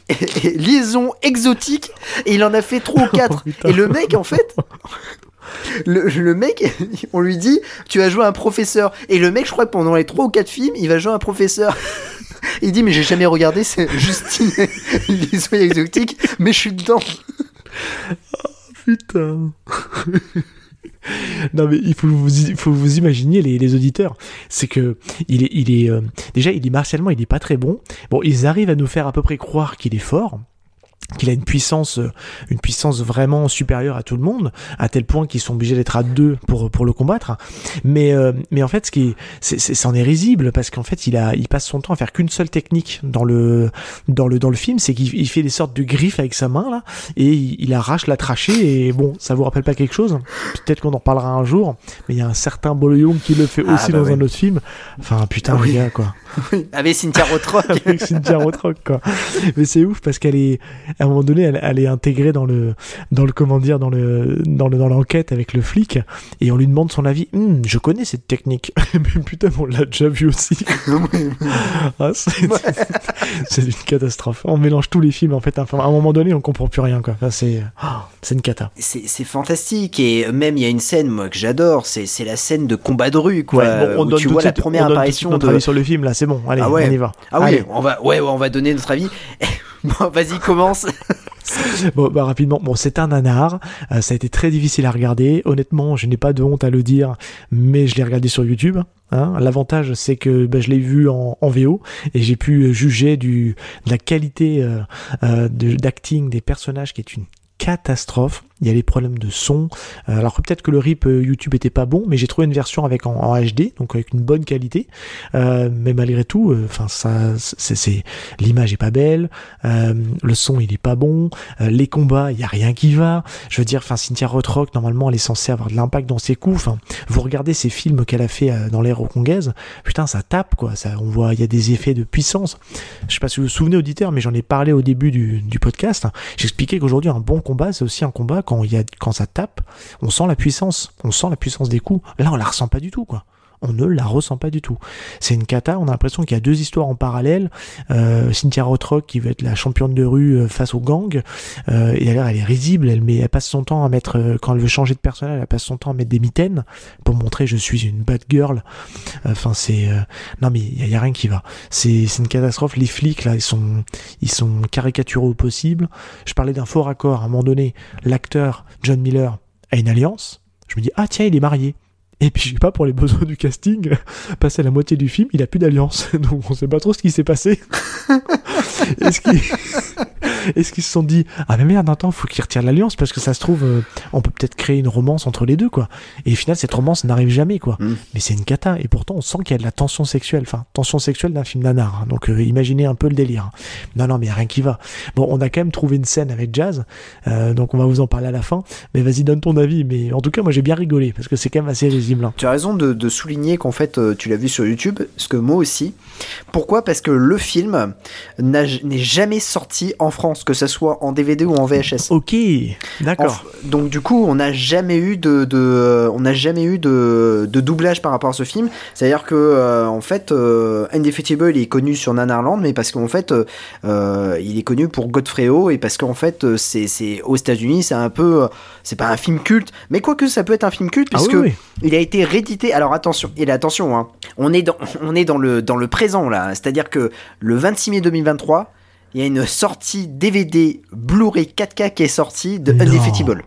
et- et liaison exotique et il en a fait trois ou quatre. putain. et le mec en fait le, le mec on lui dit tu vas jouer un professeur. Et le mec je crois que pendant les trois ou quatre films il va jouer un professeur. Il dit mais j'ai jamais regardé c'est Justine. Liaison exotique mais je suis dedans. Putain. Non mais il faut vous, vous imaginer les, auditeurs, c'est que il est, il est euh, déjà il est martialement il est pas très bon. Bon ils arrivent à nous faire à peu près croire qu'il est fort qu'il a une puissance euh, une puissance vraiment supérieure à tout le monde à tel point qu'ils sont obligés d'être à deux pour pour le combattre. Mais euh, mais en fait ce qui est c'est c'est- c'en est risible parce qu'en fait il a il passe son temps à faire qu'une seule technique dans le dans le dans le film c'est qu'il il fait des sortes de griffes avec sa main là et il, il arrache la trachée et bon ça vous rappelle pas quelque chose? Peut-être qu'on en reparlera un jour mais il y a un certain Boloyong qui le fait Ah, aussi bah dans un autre film. Enfin putain oui. gars quoi. Avec Cynthia Rothrock. Avec Cynthia Rothrock quoi. Mais c'est ouf parce qu'elle est à un moment donné elle, elle est intégrée dans le dans le comment dire dans le dans le dans l'enquête avec le flic et on lui demande son avis. Hum, je connais cette technique. Mais putain, on l'a déjà vu aussi. Ah, c'est c'est une catastrophe. On mélange tous les films en fait. Enfin, à un moment donné, on comprend plus rien quoi. Enfin, c'est ah, c'est une cata. c'est c'est fantastique et même il y a une scène moi que j'adore c'est c'est la scène de combat de rue quoi Ouais, bon, on où donne tu vois la suite- première on donne apparition notre de avis sur le film là. C'est bon. Allez, ah ouais on y va. ah oui on va ouais, ouais, on va donner notre avis bon vas-y commence Bon, bah, rapidement, bon, c'est un nanar. Euh, ça a été très difficile à regarder. Honnêtement, je n'ai pas de honte à le dire, mais je l'ai regardé sur YouTube. Hein. L'avantage, c'est que bah, je l'ai vu en, en VO et j'ai pu juger du, de la qualité euh, euh, d'acting des personnages qui est une catastrophe. Il y a les problèmes de son. Euh, alors peut-être que le rip euh, YouTube était pas bon, mais j'ai trouvé une version avec en, HD, donc avec une bonne qualité. Euh, mais malgré tout, enfin ça, c'est l'image est pas belle, le son il est pas bon, les combats il y a rien qui va. Je veux dire, enfin Cynthia Rothrock normalement elle est censée avoir de l'impact dans ses coups. Enfin, vous regardez ces films qu'elle a fait dans l'ère congaise, putain ça tape quoi. Ça, on voit il y a des effets de puissance. Je sais pas si vous vous souvenez auditeur, mais j'en ai parlé au début du, podcast. J'expliquais qu'aujourd'hui un bon combat c'est aussi un combat quand, il y a, quand ça tape, on sent la puissance, on sent la puissance des coups. Là, on la ressent pas du tout, quoi on ne la ressent pas du tout. C'est une cata, on a l'impression qu'il y a deux histoires en parallèle. Euh, Cynthia Rothrock qui veut être la championne de rue euh, face au gang, euh, et alors elle est risible, elle, met, elle passe son temps à mettre, quand elle veut changer de personnage, elle passe son temps à mettre des mitaines pour montrer je suis une bad girl. Enfin c'est... non mais il y, a rien qui va. C'est une catastrophe, les flics là, ils sont, ils sont caricaturaux au possible. Je parlais d'un faux raccord, à un moment donné, l'acteur John Miller a une alliance. Je me dis, ah tiens, il est marié. Et puis, je sais pas, pour les besoins du casting, passé la moitié du film, il a plus d'alliance. Donc, on sait pas trop ce qui s'est passé. Est-ce qu'ils est qu'ils se sont dit, ah mais merde, attends, faut qu'il retire l'alliance parce que ça se trouve, euh, on peut peut-être créer une romance entre les deux, quoi. Et au final, cette romance n'arrive jamais, quoi. Mm. Mais c'est une cata. Et pourtant, on sent qu'il y a de la tension sexuelle. Enfin, tension sexuelle d'un film nanar. Hein. Donc, euh, imaginez un peu le délire. Non, non, mais rien qui va. Bon, on a quand même trouvé une scène avec Jazz. Euh, donc, on va vous en parler à la fin. Mais vas-y, donne ton avis. Mais en tout cas, moi, j'ai bien rigolé parce que c'est quand même assez tu as raison de, souligner qu'en fait, tu l'as vu sur YouTube, ce que moi aussi. Pourquoi? Parce que le film n'est jamais sorti en France, que ce soit en DVD ou en VHS. Ok, d'accord. Donc du coup, on n'a jamais eu de, on n'a jamais eu de, doublage par rapport à ce film. C'est-à-dire que euh, en fait, euh, il est connu sur Nanarland, mais parce qu'en fait, il est connu pour Godfrey Ho et parce qu'en fait, c'est aux États-Unis, c'est un peu, c'est pas un film culte, mais quoique ça peut être un film culte ah puisque il a été réédité. Alors attention, et attention, hein, on est dans, on est dans le, dans le présent là. C'est-à-dire que le 26 mai 2023, il y a une sortie DVD Blu-ray 4K qui est sortie de Undefeatable.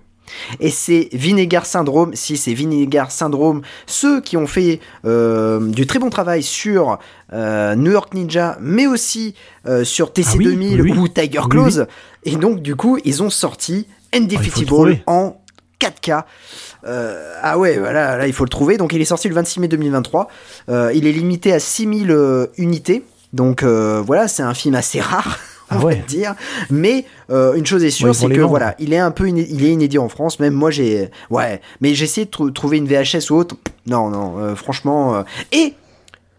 Et c'est Vinegar Syndrome, si c'est Vinegar Syndrome, ceux qui ont fait euh, du très bon travail sur euh, New York Ninja, mais aussi euh, sur TC2000 ah ou Tiger Claws. et donc, du coup, ils ont sorti Undefeatable ah, en 4K. Euh, ah ouais, voilà, là il faut le trouver. Donc il est sorti le 26 mai 2023. Euh, il est limité à 6000 euh, unités. Donc voilà, c'est un film assez rare. On ah va dire, mais une chose est sûre, c'est que voilà, il est un peu, il est inédit en France. Même moi, j'ai, ouais, mais j'ai essayé de trouver une VHS ou autre. Non, non, franchement. Et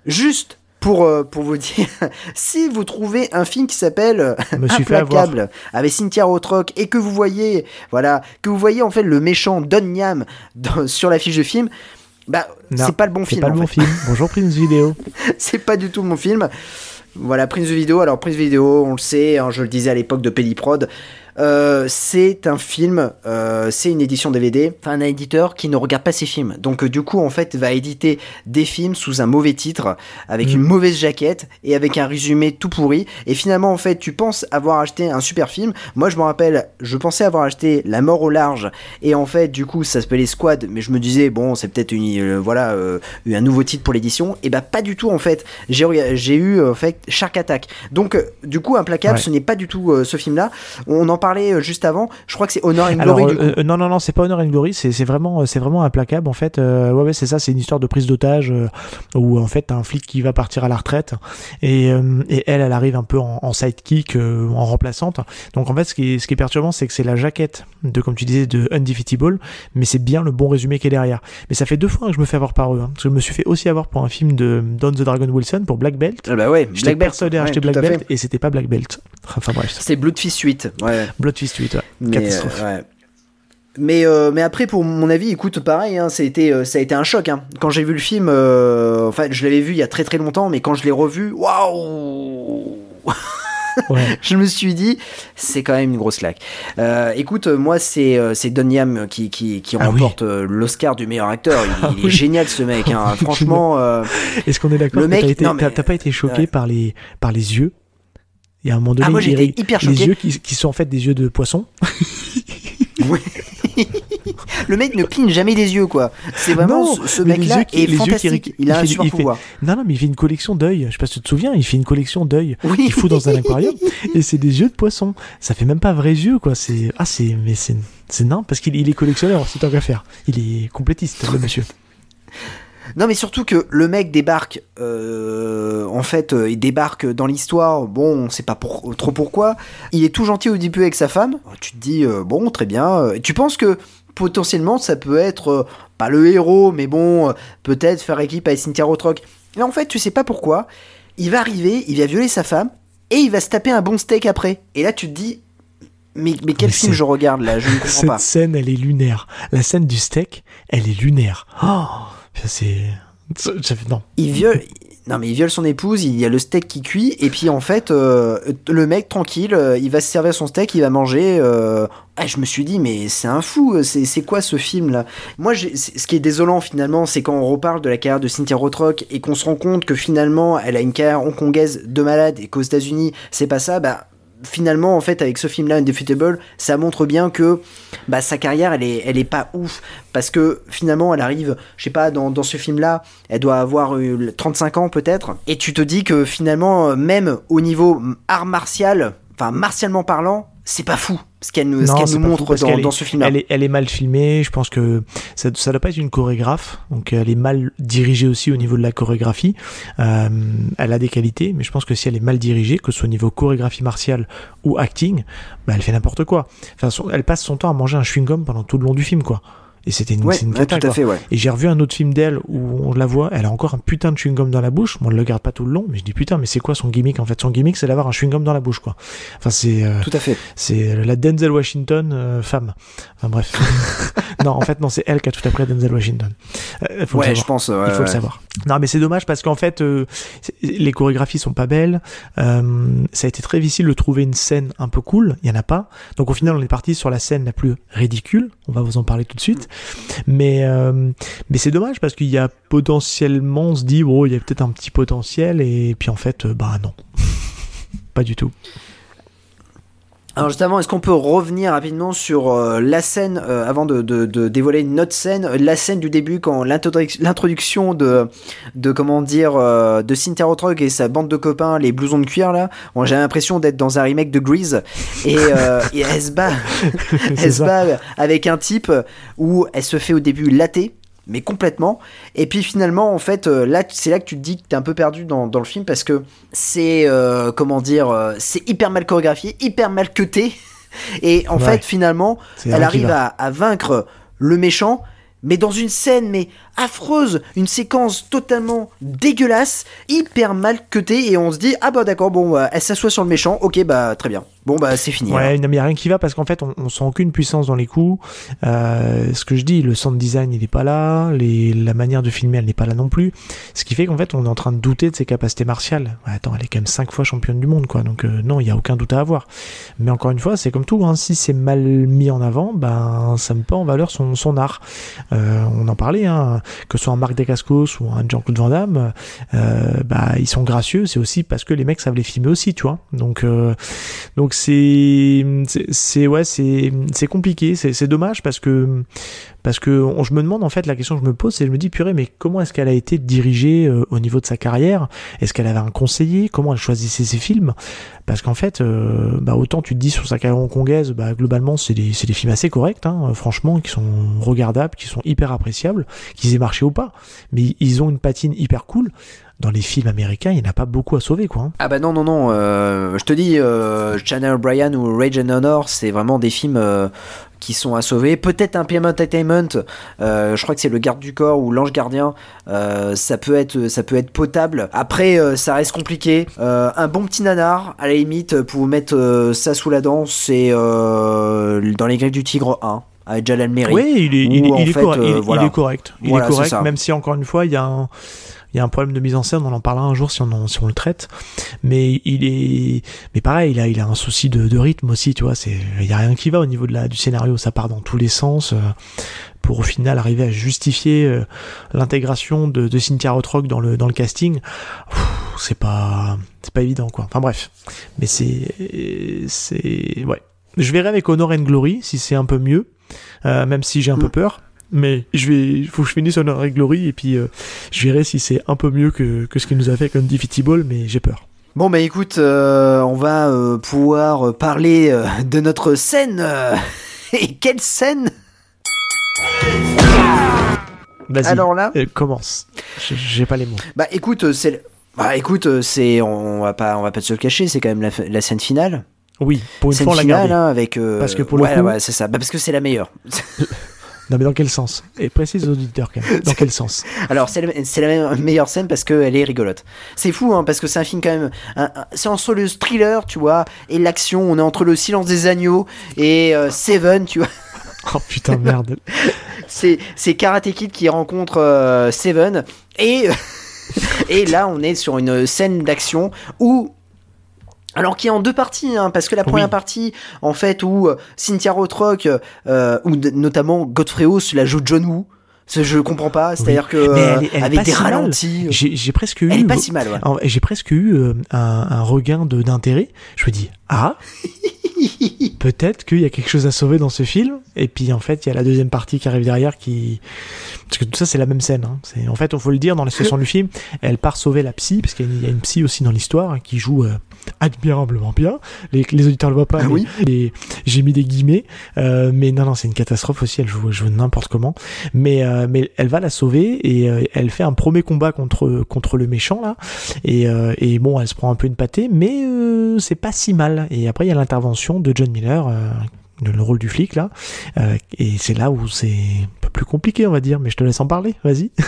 juste pour, euh, pour vous dire, si vous trouvez un film qui s'appelle euh, Implacable avec Cynthia Rothrock et que vous voyez, voilà, que vous voyez en fait le méchant Don Niam sur la fiche de film, bah c'est pas le bon film. C'est pas le bon film. Bonjour Prince Video. c'est pas du tout mon film. Voilà, Prince Video. Alors Prince Video, on le sait, hein, je le disais à l'époque de Pelliprod, euh, c'est un film, euh, c'est une édition DVD, enfin un éditeur qui ne regarde pas ses films. Donc euh, du coup en fait va éditer des films sous un mauvais titre, avec une mm. mauvaise jaquette et avec un résumé tout pourri. Et finalement en fait tu penses avoir acheté un super film. Moi je me rappelle, je pensais avoir acheté La mort au large et en fait du coup ça s'appelait Squad, mais je me disais bon c'est peut-être une voilà un nouveau titre pour l'édition. Et bah pas du tout en fait. J'ai eu en fait Shark Attack. Donc du coup Implacable ce n'est pas du tout ce film là. On en parle euh, juste avant. Je crois que c'est Honor and Glory. Euh, euh, non, non, non, c'est pas Honor and Glory. C'est vraiment, c'est vraiment implacable en fait. ouais, ouais, c'est ça. C'est une histoire de prise d'otage où en fait un flic qui va partir à la retraite et, et elle, elle arrive un peu en, sidekick, en remplaçante. Donc en fait, ce qui est, ce qui est perturbant, c'est que c'est la jaquette de, comme tu disais, de Undefeatable, mais c'est bien le bon résumé qui est derrière. Mais ça fait deux fois que je me fais avoir par eux. Hein, parce que je me suis fait aussi avoir pour un film de Don the Dragon Wilson pour Black Belt. Ah bah ouais, Black Belt. à acheter Black Belt et c'était pas Black Belt. Enfin bref. C'est Bloodfist 8. Ouais. Bloodfist 8, ouais. Mais, Catastrophe. Euh, mais, euh, mais après, pour mon avis, écoute, pareil, hein, ça, a été, euh, ça a été un choc. Hein. Quand j'ai vu le film, enfin, je l'avais vu il y a très très longtemps, mais quand je l'ai revu, waouh je me suis dit, c'est quand même une grosse claque. écoute, moi, c'est c'est Don Yam qui, qui, qui ah remporte l'Oscar du meilleur acteur. Il, ah est génial, ce mec. Hein. Franchement. Est-ce qu'on est, d'accord? T'as pas été choqué par, les, par les yeux? Il y a un moment donné, ah, moi, hyper les yeux qui, qui, sont en fait des yeux de poisson. oui. le mec ne cligne jamais des yeux, quoi. C'est vraiment Non, ce, mec-là qui- est les yeux qui fantastique. ré- il a un fait- super il fait- pouvoir. Non, non, mais il fait une collection d'œils. Je sais pas si tu te souviens, il fait une collection d'œils Oui. qu'il fout dans un aquarium. et c'est des yeux de poisson. Ça fait même pas vrais yeux, quoi. C'est ah, c'est mais c'est c'est nain parce qu'il il est collectionneur, c'est tant qu'à faire. Il est complétiste, le monsieur. Non, mais surtout que le mec débarque, euh, en fait, euh, il débarque dans l'histoire, bon, on sait pas pour- trop pourquoi. Il est tout gentil au début avec sa femme. Tu te dis, euh, bon, très bien. Tu penses que potentiellement, ça peut être, pas le héros, mais bon, peut-être faire équipe avec Cynthia Rothrock. Mais en fait, tu sais pas pourquoi. Il va arriver, il va violer sa femme, et il va se taper un bon steak après. Et là, tu te dis, mais, mais quel Mais film je regarde là? Je ne comprends Cette pas. scène, elle est lunaire. La scène du steak, elle est lunaire. Oh, c'est non. il viole non mais il viole son épouse il y a le steak qui cuit et puis en fait euh, le mec tranquille euh, il va se servir son steak il va manger euh, ah, je me suis dit mais c'est un fou c'est quoi ce film là moi ce qui est désolant finalement c'est quand on reparle de la carrière de Cynthia Rothrock et qu'on se rend compte que finalement elle a une carrière hongkongaise de malade et qu'aux États-Unis c'est pas ça bah finalement en fait avec ce film là Undefeatable ça montre bien que bah, sa carrière elle est elle est pas ouf. Parce que finalement elle arrive je sais pas dans, dans ce film là elle doit avoir eu 35 ans peut-être. Et tu te dis que finalement euh, même au niveau art martial enfin martialement parlant c'est pas fou ce qu'elle nous, Non, montre dans, est- ce film là Elle est, elle est mal filmée. Je pense que ça, ça doit pas être une chorégraphe. Donc elle est mal dirigée aussi au niveau de la chorégraphie. Euh, elle a des qualités, mais je pense que si elle est mal dirigée, que ce soit au niveau chorégraphie martiale ou acting, bah, elle fait n'importe quoi. Enfin, elle passe son temps à manger un chewing-gum pendant tout le long du film, quoi. Et c'était une, ouais, une ouais, cata, tout à fait ouais Et j'ai revu un autre film d'elle où on la voit, elle a encore un putain de chewing-gum dans la bouche. Bon, on ne le garde pas tout le long, mais je dis putain, mais c'est quoi son gimmick En fait, son gimmick, c'est d'avoir un chewing-gum dans la bouche, quoi. Enfin, c'est euh, tout à fait c'est la Denzel Washington euh, femme. Enfin bref. non, en fait, non, c'est elle qui a tout appris à Denzel Washington. Euh, faut ouais je pense Il faut le savoir. Non, mais c'est dommage parce qu'en fait, les chorégraphies sont pas belles. Ça a été très difficile de trouver une scène un peu cool. Il y en a pas. Donc au final, on est parti sur la scène la plus ridicule. On va vous en parler tout de suite. Mais euh, mais c'est dommage parce qu'il y a potentiellement, on se dit, bon, il y a peut-être un petit potentiel et puis en fait, euh, bah non, pas du tout. Alors justement, est-ce qu'on peut revenir rapidement sur euh, la scène, euh, avant de, de, de dévoiler une autre scène, euh, la scène du début, quand l'introduc- l'introduction de, de, comment dire, euh, de Cynthia Rothrock et sa bande de copains, les blousons de cuir là, bon, j'ai l'impression d'être dans un remake de Grease, et, euh, et elle se bat, elle se bat avec un type où elle se fait au début latter, mais complètement. Et puis finalement, en fait, euh, là, c'est là que tu te dis que t'es un peu perdu dans, dans le film parce que c'est, euh, comment dire, euh, c'est hyper mal chorégraphié, hyper mal cuté. Et en Ouais. fait, finalement, elle arrive à vaincre le méchant, mais dans une scène mais affreuse, une séquence totalement dégueulasse, hyper mal cutée, et on se dit ah bah d'accord, bon, bah, elle s'assoit sur le méchant, ok bah très bien, bon bah c'est fini. Ouais, alors. non, mais y a rien qui va parce qu'en fait, on, on sent aucune puissance dans les coups. Euh, ce que je dis, le sound design, il est pas là. Les, la manière de filmer, elle n'est pas là non plus. Ce qui fait qu'en fait, on est en train de douter de ses capacités martiales. Attends, elle est quand même cinq fois championne du monde, quoi. Donc euh, non, il y a aucun doute à avoir. Mais encore une fois, c'est comme tout. Hein, si c'est mal mis en avant, ben ça me pas en valeur son, son art. Euh, on en parlait, hein, que ce soit un Marc Dacascos ou un Jean-Claude Van Damme, euh, bah ils sont gracieux. C'est aussi parce que les mecs savent les filmer aussi, tu vois. Donc euh, donc c'est c'est- ouais c'est c'est compliqué, c'est dommage parce que parce que je me demande en fait la question que je me pose c'est je me dis purée mais comment est-ce qu'elle a été dirigée euh, au niveau de sa carrière? Est-ce qu'elle avait un conseiller? Comment elle choisissait ses films? Parce qu'en fait euh, bah autant tu te dis sur sa carrière hongkongaise bah globalement c'est des films assez corrects hein, franchement qui sont regardables, qui sont hyper appréciables, qu'ils aient marché ou pas, mais ils ont une patine hyper cool. Dans les films américains, il n'y en a pas beaucoup à sauver quoi. hein. Ah bah non non non, euh, je te dis, euh, Channel O'Brien ou Rage and Honor, c'est vraiment des films euh, qui sont à sauver. Peut-être un PM Entertainment, euh, je crois que c'est le garde du corps ou l'ange gardien, ça peut être ça peut être potable. Après ça reste compliqué. Un bon petit nanar, à la limite, pour vous mettre ça sous la dent, c'est dans les griffes du tigre 1 avec Jalal Merri. Oui, il est, il, correct, euh, il, est correct. Il Voilà, est correct, même si encore une fois, il y a un, il y a un problème de mise en scène, on en parlera un jour si on, en- si on le traite. Mais il est, mais pareil, il a, il a un souci de, de rythme aussi, tu vois. C'est, il y a rien qui va au niveau de la, du scénario, ça part dans tous les sens. euh, pour au final arriver à justifier euh, l'intégration de, de Cynthia Rothrock dans le dans le casting, c'est pas c'est pas évident quoi. Enfin bref, mais c'est c'est ouais. Je verrai avec Honor and Glory si c'est un peu mieux. euh, même si j'ai un peu Mm. peur. Mais je vais, faut que je finisse Honor et Glory et puis euh, je verrai si c'est un peu mieux que, que ce qu'il nous a fait avec Undefeated Ball, mais j'ai peur. Bon bah écoute, euh, on va euh, pouvoir parler de notre scène. Et quelle scène? Vas-y. Alors là commence. J'ai- pas les mots. Bah écoute, c'est le- bah écoute, c'est on va pas on va pas se le cacher, c'est quand même la, la scène finale. Oui, pour une scène fois on l'a finale gardé. hein, avec Parce que pour le ouais, coup- ouais, c'est ça. Bah parce que c'est la meilleure. Non mais dans quel sens? Et précise aux auditeurs quand même. Dans quel sens? Alors c'est la, meilleure scène parce qu'elle est rigolote. C'est fou hein, parce que c'est un film quand même. c'est entre le thriller, tu vois, et l'action. On est entre le silence des agneaux et euh, Seven, tu vois. Oh putain merde. c'est c'est Karate Kid qui rencontre euh, Seven et et là on est sur une scène d'action où alors qui est en deux parties hein, parce que la première Oui. partie en fait où euh, Cynthia Rothrock euh, ou d- notamment Godfrey se la joue John Woo je comprends pas c'est à dire que elle euh, est- elle est avec des si ralentis euh, J'ai presque eu. elle est pas si mal ouais. J'ai presque eu euh, un, un regain de- d'intérêt. Je me dis, ah, peut-être qu'il y a quelque chose à sauver dans ce film. Et puis en fait, il y a la deuxième partie qui arrive derrière qui. Parce que tout ça, c'est la même scène. hein. C'est En fait, il faut le dire, dans la situation du film, elle part sauver la psy, parce qu'il y a une- psy aussi dans l'histoire hein, qui joue euh, admirablement bien. Les, les auditeurs le voient pas, Ah mais oui. et j'ai mis des guillemets. Euh, mais non, non, c'est une catastrophe aussi. Elle joue, n'importe comment. Mais, euh, mais elle va la sauver et elle fait un premier combat contre, contre le méchant là. Et, et bon, elle se prend un peu une pâtée, mais c'est pas si mal. Et après, il y a l'intervention de John Miller, euh, le, le rôle du flic là. Euh, et c'est là où c'est un peu plus compliqué, on va dire. Mais je te laisse en parler, vas-y.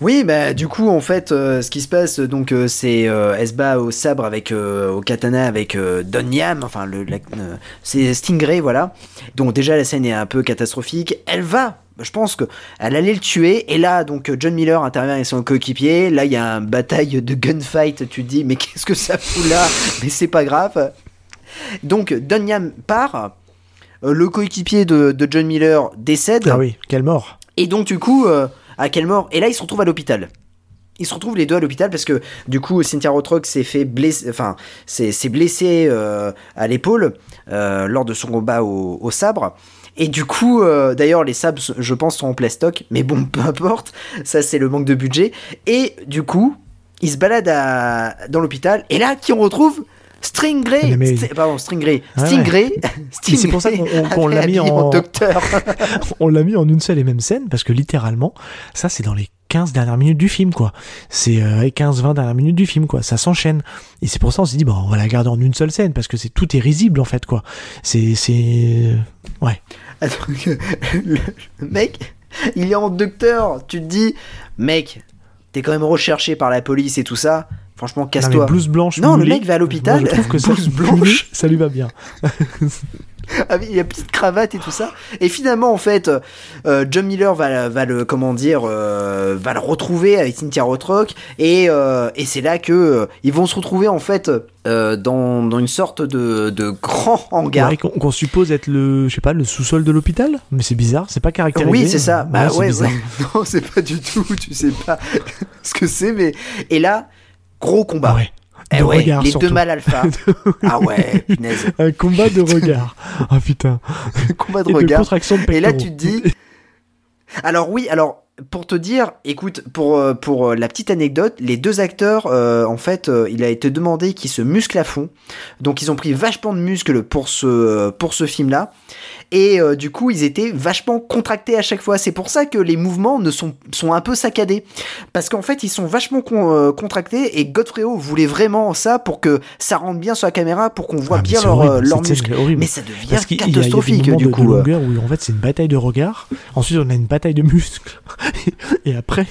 Oui, bah du coup en fait, euh, ce qui se passe donc c'est euh, elle au sabre avec au katana avec Don Yam, enfin le c'est Stingray voilà. Donc déjà la scène est un peu catastrophique. Elle va, je pense que elle allait le tuer et là donc John Miller intervient avec son coéquipier. Là il y a une bataille de gunfight. Tu te dis mais qu'est-ce que ça fout là? Mais c'est pas grave. Donc Don Yam part. Euh, le coéquipier de, de John Miller décède. Ah oui, quelle mort. Et donc, du coup, euh, à quelle mort Et là, ils se retrouvent à l'hôpital. Ils se retrouvent les deux à l'hôpital parce que, du coup, Cynthia Rothrock s'est fait blesser, enfin, s'est s'est blessée euh, à l'épaule euh, lors de son combat au, au sabre. Et du coup, euh, d'ailleurs, les sabres, je pense, sont en plastoc, mais bon, peu importe, ça c'est le manque de budget. Et du coup, ils se baladent à- dans l'hôpital, et là, qui on retrouve? Stingray, Mais- St- pardon, Stingray, Ouais, Stingray, c'est pour ça qu'on- on- qu'on l'a mis en- docteur. on l'a mis en une seule et même scène parce que littéralement, ça c'est dans les 15 dernières minutes du film quoi. C'est euh, les 15-20 dernières minutes du film quoi. Ça s'enchaîne. Et c'est pour ça on s'est dit bon on va la garder en une seule scène parce que c'est tout est risible en fait quoi. C'est c'est ouais. Attends, le, le mec, il est en docteur. Tu te dis, mec, t'es quand même recherché par la police et tout ça. Franchement, casse-toi. blouse blanche. Non, le mec va à l'hôpital, moi, je trouve que ça, blouse blanche. ça lui va bien. Avec la petite cravate et tout ça. Et finalement, en fait, euh, John Miller va, va le, comment dire, euh, va le retrouver avec Cynthia Rothrock. Et, euh, et c'est là que euh, ils vont se retrouver, en fait, euh, dans, dans une sorte de, de grand hangar. Ouais, qu'on qu'on suppose être le je sais pas le sous-sol de l'hôpital, mais c'est bizarre, c'est pas caractérisé. Oui, c'est ça. Bah c'est ouais, bizarre. ouais. Non, c'est pas du tout. Tu sais pas ce que c'est, mais et là, gros combat. Ouais. Eh De ouais, regard, les surtout. deux mâles alpha. ah ouais, punaise. Un combat de regard. Ah putain. combat de Et regard. contraction de Et là, tu te dis. Alors oui, alors pour te dire, écoute, pour euh, pour euh, la petite anecdote, les deux acteurs, euh, en fait, euh, il a été demandé qu'ils se musclent à fond, donc ils ont pris vachement de muscles pour ce pour ce film-là, et euh, du coup ils étaient vachement contractés à chaque fois. C'est pour ça que les mouvements ne sont sont un peu saccadés, parce qu'en fait ils sont vachement con- euh, contractés et Godfrey voulait vraiment ça pour que ça rentre bien sur la caméra, pour qu'on voit Ah, bien leurs horrible, euh, horrible. Mais ça devient Parce qu'il y a- il y a des catastrophique moments du de, de coup. longueur où en fait c'est une bataille de regards. Ensuite on a une bataille de muscles. et après,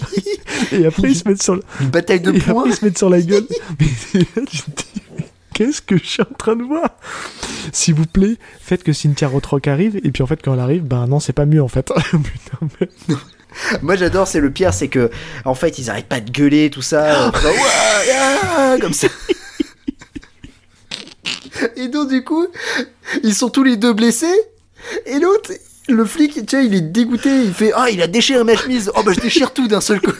et après ils se mettent sur, Une bataille de points. ils se mettent sur la gueule. Mais qu'est-ce que je suis en train de voir? S'il vous plaît, faites que Cynthia Rothrock arrive. Et puis en fait quand elle arrive, ben non c'est pas mieux en fait. Putain, mais- Moi j'adore, c'est le pire, c'est que en fait ils arrêtent pas de gueuler tout ça, Ouah, ah, comme ça. Et donc du coup, ils sont tous les deux blessés. Et l'autre, le flic, tu vois, il est dégoûté, il fait ah il a déchiré ma chemise, oh bah je déchire tout d'un seul coup.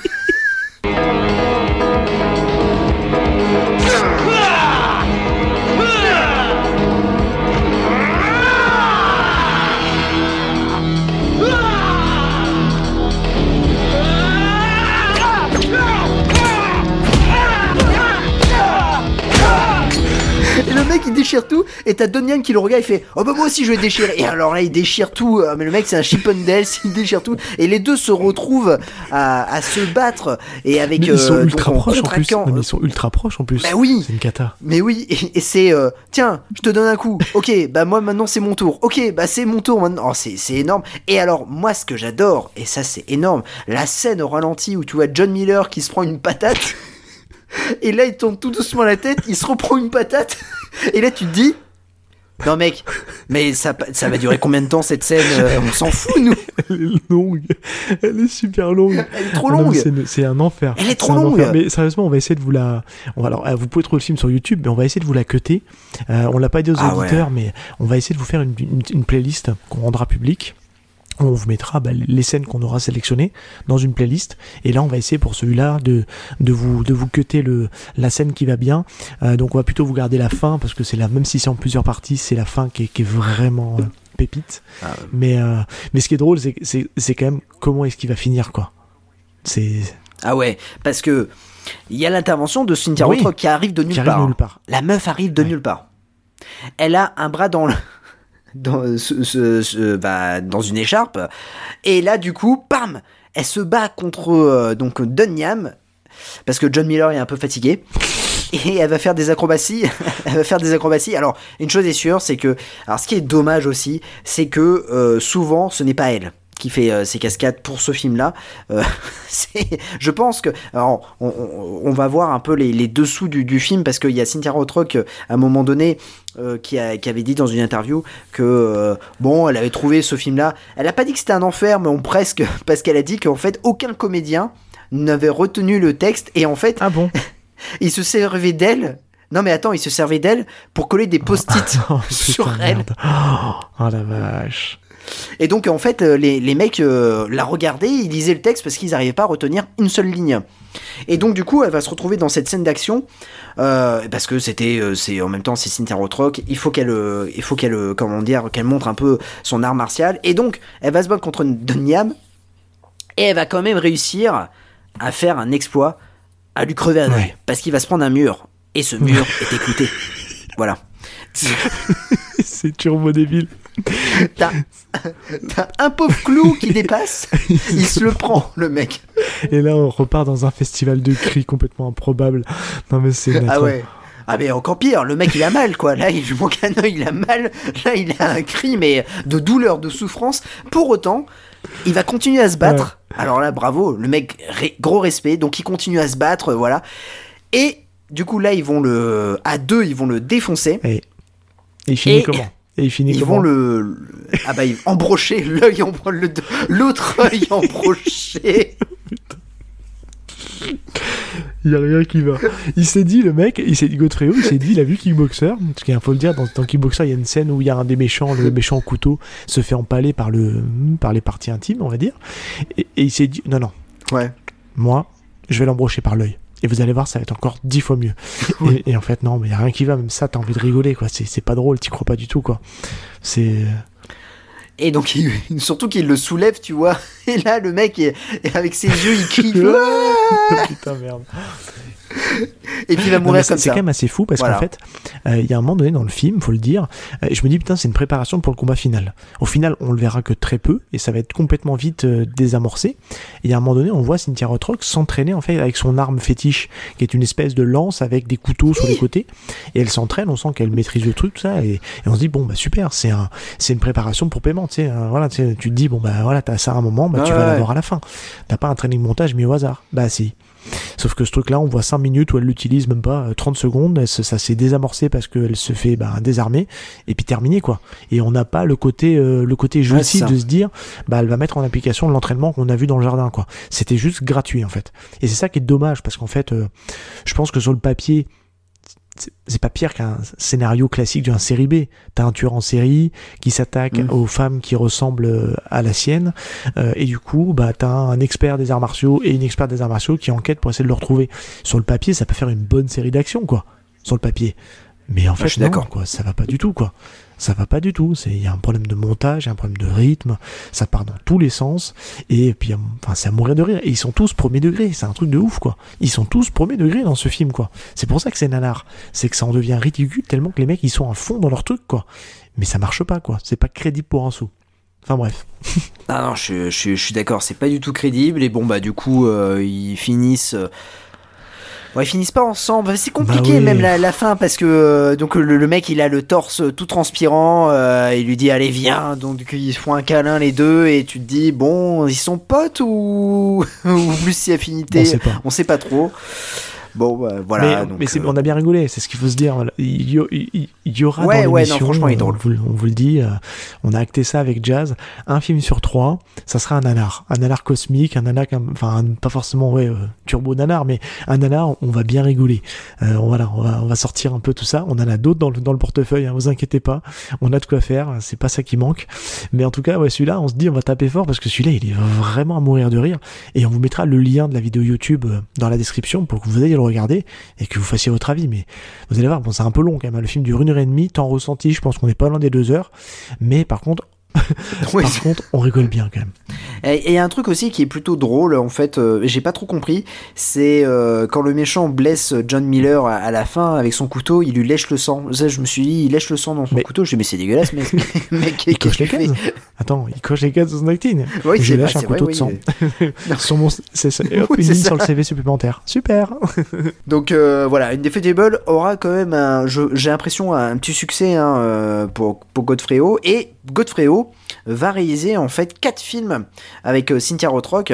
Déchire tout, et t'as Donian qui le regarde, il fait Oh bah moi aussi je vais déchirer. Et alors là, il déchire tout, euh, mais le mec c'est un Chippendales, il déchire tout, et les deux se retrouvent à, à se battre, et avec. Mais ils sont euh, ultra proches en plus. Non, mais ils sont ultra proches en plus. Bah oui. C'est une cata. Mais oui, et, et c'est euh, tiens, je te donne un coup. Ok, bah moi maintenant c'est mon tour. Ok, bah c'est mon tour maintenant. Oh, c'est c'est énorme. Et alors moi ce que j'adore et ça c'est énorme, la scène au ralenti où tu vois John Miller qui se prend une patate. Et là il tourne tout doucement la tête, il se reprend une patate. Et là tu te dis non mec, mais ça, ça va durer combien de temps cette scène euh, On s'en fout nous. Elle est longue. Elle est super longue. Elle est trop Ah longue. c'est- un enfer. Elle est trop longue. enfer. Mais sérieusement, on va essayer de vous la. alors, euh, vous pouvez trouver le film sur YouTube, mais on va essayer de vous la cutter. Euh, on l'a pas dit aux Ah ouais. auditeurs, mais on va essayer de vous faire une, une- une playlist qu'on rendra publique. On vous mettra bah, les scènes qu'on aura sélectionnées dans une playlist. Et là, on va essayer pour celui-là de, de vous de vous cutter le la scène qui va bien. Euh, donc, on va plutôt vous garder la fin parce que c'est la même si c'est en plusieurs parties, c'est la fin qui est, qui est vraiment euh, pépite. Ah, Mais euh, mais ce qui est drôle, c'est quand même comment est-ce qu'il va finir quoi. C'est Ah ouais, parce que il y a l'intervention de Cynthia Oui. Rothrock qui arrive de nulle Qui arrive part. de nulle part. La meuf arrive de nulle part. Elle a un bras dans le dans euh, bah, dans une écharpe et là du coup, pam, elle se bat contre euh, donc Dunyam parce que John Miller est un peu fatigué. Et elle va faire des acrobaties. elle va faire des acrobaties. Alors, une chose est sûre, c'est que. Alors, ce qui est dommage aussi, c'est que euh, souvent, ce n'est pas elle qui fait euh, ces cascades pour ce film-là. Euh, je pense que. Alors, on, on- on va voir un peu les, les dessous du, du film parce qu'il y a Cynthia Rothrock, euh, à un moment donné, euh, qui, a- qui avait dit dans une interview que euh, bon, elle avait trouvé ce film-là. Elle a pas dit que c'était un enfer, mais on presque parce qu'elle a dit qu'en fait aucun comédien n'avait retenu le texte et en fait ah bon? il se servait d'elle. Non mais attends, il se servait d'elle pour coller des post-it Oh, sur elle. merde. Oh la vache. Et donc en fait, euh, les, les mecs euh, la regardaient, ils lisaient le texte parce qu'ils n'arrivaient pas à retenir une seule ligne. Et donc du coup, elle va se retrouver dans cette scène d'action euh, parce que c'était, c'est en même temps c'est Cynthia Rothrock. Il faut qu'elle, il faut qu'elle, comment dire, qu'elle montre un peu son art martial. Et donc, elle va se battre contre Dunyam et elle va quand même réussir à faire un exploit, à lui crever un œil Ouais. parce qu'il va se prendre un mur et ce mur est écouté. Voilà. c'est turbo débile. T'as un pauvre clou qui dépasse, il se le prend, le mec. Et là, on repart dans un festival de cris complètement improbable. Non mais c'est Ah ouais. Ah mais encore pire, le mec il a mal quoi. Là il manque un œil, il a mal. Là il a un cri mais de douleur, de souffrance. Pour autant, il va continuer à se battre. Alors là bravo, le mec ré- gros respect. Donc il continue à se battre, voilà. Et du coup là ils vont le à deux ils vont le défoncer. Et il finit Et- comment Et il finit Ils comment vont le, le- ah bah ils embrocher l'œil l'autre œil embroché. Il y a rien qui va. Il s'est dit, le mec, il s'est dit, Godfrey, il s'est dit, il a vu Kickboxer. Parce qu'il faut le dire, dans, dans Kickboxer, il y a une scène où il y a un des méchants, le méchant au couteau, se fait empaler par, le, par les parties intimes, on va dire. Et, et il s'est dit, non, non, Ouais. moi, je vais l'embrocher par l'œil. Et vous allez voir, ça va être encore dix fois mieux. Et, et en fait, non, mais il y a rien qui va. Même ça, t'as envie de rigoler, quoi. C'est pas drôle, t'y crois pas du tout, quoi. C'est. Et donc, il- surtout qu'il le soulève, tu vois. Et là, le mec, est avec ses yeux, il crie. Putain, merde. Et puis il va mourir c'est- comme C'est ça. quand même assez fou parce Voilà. qu'en fait, euh, il y a un moment donné dans le film, faut le dire, euh, je me dis putain, c'est une préparation pour le combat final. Au final, on le verra que très peu et ça va être complètement vite euh, désamorcé. Et a un moment donné, on voit Cynthia Rothrock s'entraîner en fait avec son arme fétiche, qui est une espèce de lance avec des couteaux sur les côtés. Et elle s'entraîne, on sent qu'elle maîtrise le truc, tout ça, et, et on se dit bon bah super, c'est un, c'est une préparation pour paiement, tu sais. hein, voilà, tu te dis bon bah voilà, t'as ça à un moment, bah tu Ouais, vas ouais. l'avoir à la fin. T'as pas un training montage mis au hasard. Bah si. Sauf que ce truc-là, on voit 5 minutes où elle l'utilise même pas euh, 30 secondes, elle ça s'est désamorcé parce qu'elle se fait bah, désarmer et puis terminé quoi. Et on n'a pas le côté euh, le côté jouissif de se dire bah elle va mettre en application l'entraînement qu'on a vu dans le jardin quoi. C'était juste gratuit en fait. Et c'est ça qui est dommage parce qu'en fait, euh, je pense que sur le papier c'est- pas pire qu'un scénario classique d'une série B. T'as un tueur en série qui s'attaque Mm. aux femmes qui ressemblent euh, à la sienne, euh, et du coup, bah t'as un expert des arts martiaux et une experte des arts martiaux qui enquête pour essayer de le retrouver. Sur le papier, ça peut faire une bonne série d'action, quoi. Sur le papier. Mais en fait, je suis non, d'accord. quoi. Ça va pas du tout, quoi. Ça va pas du tout. Il y a un problème de montage, il y a un problème de rythme. Ça part dans tous les sens. Et puis, enfin, c'est à mourir de rire. Et ils sont tous premier degré. C'est un truc de ouf, quoi. Ils sont tous premier degré dans ce film, quoi. C'est pour ça que c'est nanar. C'est que ça en devient ridicule tellement que les mecs ils sont à fond dans leur truc, quoi. Mais ça marche pas, quoi. C'est pas crédible pour un sou. Enfin bref. ah non, je suis d'accord, c'est pas du tout crédible. Et bon, bah, du coup, euh, ils finissent. Euh, Ouais, ils finissent pas ensemble. C'est compliqué Bah même la, la, fin parce que euh, donc le, le, mec il a le torse tout transpirant. Euh, il lui dit allez viens. Donc ils font un câlin les deux et tu te dis bon ils sont potes ou ou plus si affinité? On sait pas. On sait pas trop. Bon, bah, voilà. Mais, donc, mais euh... on a bien rigolé, c'est ce qu'il faut se dire. Il y, il, il y aura ouais, dans ouais, non, franchement, il est drôle. On, vous, on vous le dit, euh, on a acté ça avec Jazz. Un film sur trois, ça sera un nanar, un nanar cosmique, un nanar, enfin pas forcément ouais euh, turbo nanar, mais un nanar, on va bien rigoler. Euh, voilà, on va, on va sortir un peu tout ça. On en a d'autres dans le, dans le portefeuille, hein, vous inquiétez pas. On a de quoi faire, c'est pas ça qui manque. Mais en tout cas, ouais, celui-là, on se dit, on va taper fort parce que celui-là, il est vraiment à mourir de rire. Et on vous mettra le lien de la vidéo YouTube euh, dans la description pour que vous ayez le regarder et que vous fassiez votre avis. Mais vous allez voir, bon, c'est un peu long quand même. Hein. Le film dure une heure et demie, temps ressenti, je pense qu'on n'est pas loin des deux heures. Mais par contre, par contre, on rigole bien quand même. Et il y a un truc aussi qui est plutôt drôle, en fait, euh, j'ai pas trop compris, c'est euh, quand le méchant blesse John Miller à, à, la fin avec son couteau, il lui lèche le sang. Ça, je me suis dit, il lèche le sang dans son mais, couteau. Je dis, mais c'est dégueulasse, mais. mec, il coche les cases. Attends, il coche les cases de son acting. Oui, je lèche bah, un couteau vrai, de sang. Oui, sur mon, c'est ça. Et hop, Oui, une c'est ligne ça. sur le CV supplémentaire. Super. Donc euh, voilà, Indefeasible aura quand même, un, j'ai l'impression, un petit succès hein, euh, pour, pour Godfrey O. Et Godfrey O va réaliser en fait quatre films avec euh, Cynthia Rothrock.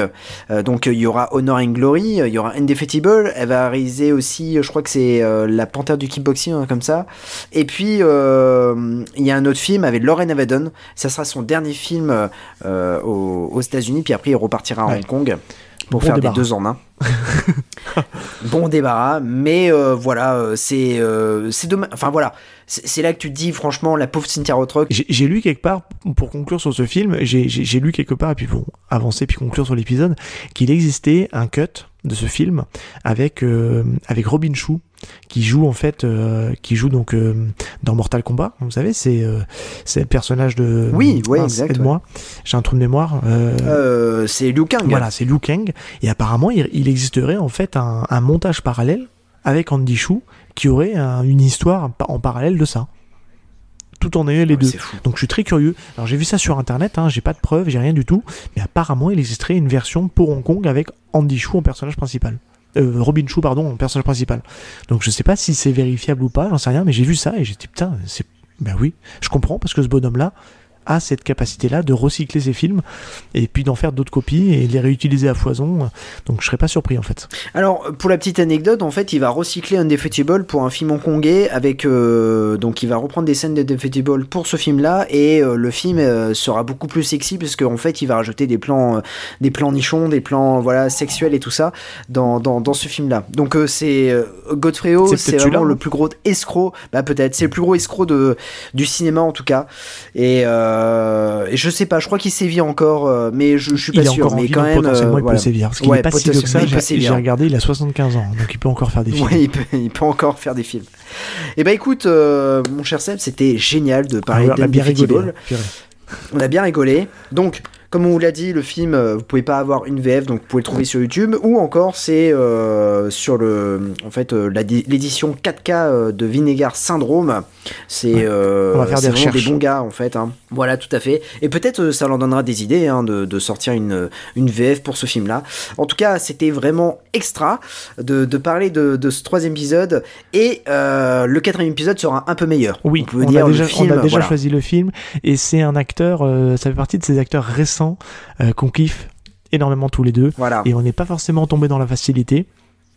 Euh, donc il y aura Honor and Glory, il y aura Indefeasible. Elle va réaliser aussi, je crois que c'est euh, La Panthère du kickboxing, hein, comme ça. Et puis euh, il y a un autre film avec Lauren Avedon. Ça sera son dernier film euh, aux, aux États-Unis. Puis après il repartira à Ouais. Hong Kong pour Bon faire débarras. des deux en un. bon débarras, mais euh, voilà, euh, c'est euh, c'est dommage. Enfin voilà, c'est là que tu te dis franchement la pauvre Cynthia Rothrock. J'ai lu quelque part, pour conclure sur ce film, j'ai- lu quelque part, et puis bon, avancer puis conclure sur l'épisode, qu'il existait un cut de ce film avec, euh, avec Robin Chou, qui joue en fait, euh, qui joue donc euh, dans Mortal Kombat, vous savez, c'est euh, c'est le personnage de... Oui, ouais, exact, Aide-moi, j'ai un trou de mémoire. c'est Liu Kang. Voilà, c'est Liu Kang. Et apparemment, il, il existerait en fait un, un montage parallèle avec Andy Chou qui aurait un- une histoire en parallèle de ça. Tout en ayant les Ouais, deux. Donc je suis très curieux. Alors j'ai vu ça sur internet, hein, j'ai pas de preuves, j'ai rien du tout. Mais apparemment, il existerait une version pour Hong Kong avec Andy Chou en personnage principal. Euh, Robin Chou, pardon, personnage principal. Donc je sais pas si c'est vérifiable ou pas, j'en sais rien, mais j'ai vu ça et j'ai dit putain, c'est. Ben oui, je comprends parce que ce bonhomme-là a cette capacité-là de recycler ses films et puis d'en faire d'autres copies et les réutiliser à foison. Donc je serais pas surpris en fait. Alors pour la petite anecdote, en fait, il va recycler Undefeatable pour un film hongkongais avec euh, donc il va reprendre des scènes d'Undefeatable pour ce film-là et euh, le film euh, sera beaucoup plus sexy parce qu'en fait il va rajouter des plans, des plans nichons, des plans voilà sexuels et tout ça dans, dans, dans ce film-là. Donc c'est Godfrey Ho, C'est vraiment le plus gros escroc, bah peut-être c'est le plus gros escroc de du cinéma en tout cas. Et, euh, et je sais pas, je crois qu'il sévit encore, euh, mais je, je suis pas il est sûr. encore en mais quand même, potentiellement euh, il voilà. peut sévir. Parce qu'il Ouais, est pas si vieux que ça. J'ai regardé, il a 75 ans, donc il peut encore faire des films. Ouais, il peut, il peut encore faire des films. Et bah écoute, euh, mon cher Seb, c'était génial de parler Ah ouais, on a bien rigolé. d'Undefeatable. hein. On a bien rigolé. Donc, comme on vous l'a dit, le film, euh, vous pouvez pas avoir une VF, donc vous pouvez le trouver sur YouTube, ou encore c'est euh, sur le, en fait, euh, l'édition 4K euh, de Vinegar Syndrome. C'est, Ouais. euh, On va faire des vraiment des recherches. bons gars en fait. hein. Voilà, tout à fait. Et peut-être ça leur donnera des idées hein, de, de sortir une, une VF pour ce film-là. En tout cas, c'était vraiment extra de, de parler de, de ce troisième épisode. Et euh, le quatrième épisode sera un peu meilleur. Oui, on peut on, dire a déjà, film, on a déjà voilà. choisi le film et c'est un acteur, ça fait partie de ces acteurs récents euh, qu'on kiffe énormément tous les deux Voilà. et on n'est pas forcément tombé dans la facilité,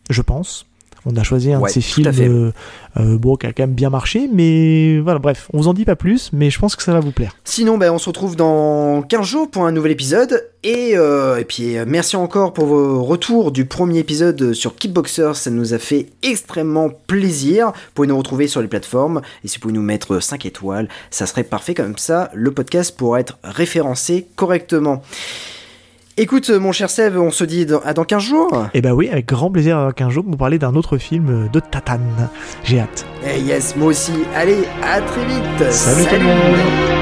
je pense. On a choisi un Ouais, de ces films euh, euh, bon, qui a quand même bien marché, mais voilà, bref, on vous en dit pas plus, mais je pense que ça va vous plaire. Sinon, ben, on se retrouve dans 15 jours pour un nouvel épisode. Et, euh, et puis, merci encore pour vos retours du premier épisode sur Kickboxer. Ça nous a fait extrêmement plaisir. Vous pouvez nous retrouver sur les plateformes. Et si vous pouvez nous mettre 5 étoiles, ça serait parfait. Comme ça, le podcast pourra être référencé correctement. Écoute, mon cher Seb, on se dit dans- à dans 15 jours. Et bah oui, avec grand plaisir dans 15 jours pour parler d'un autre film de Tatane. J'ai hâte. Eh yes, moi aussi. Allez, à très vite. Salut tout le monde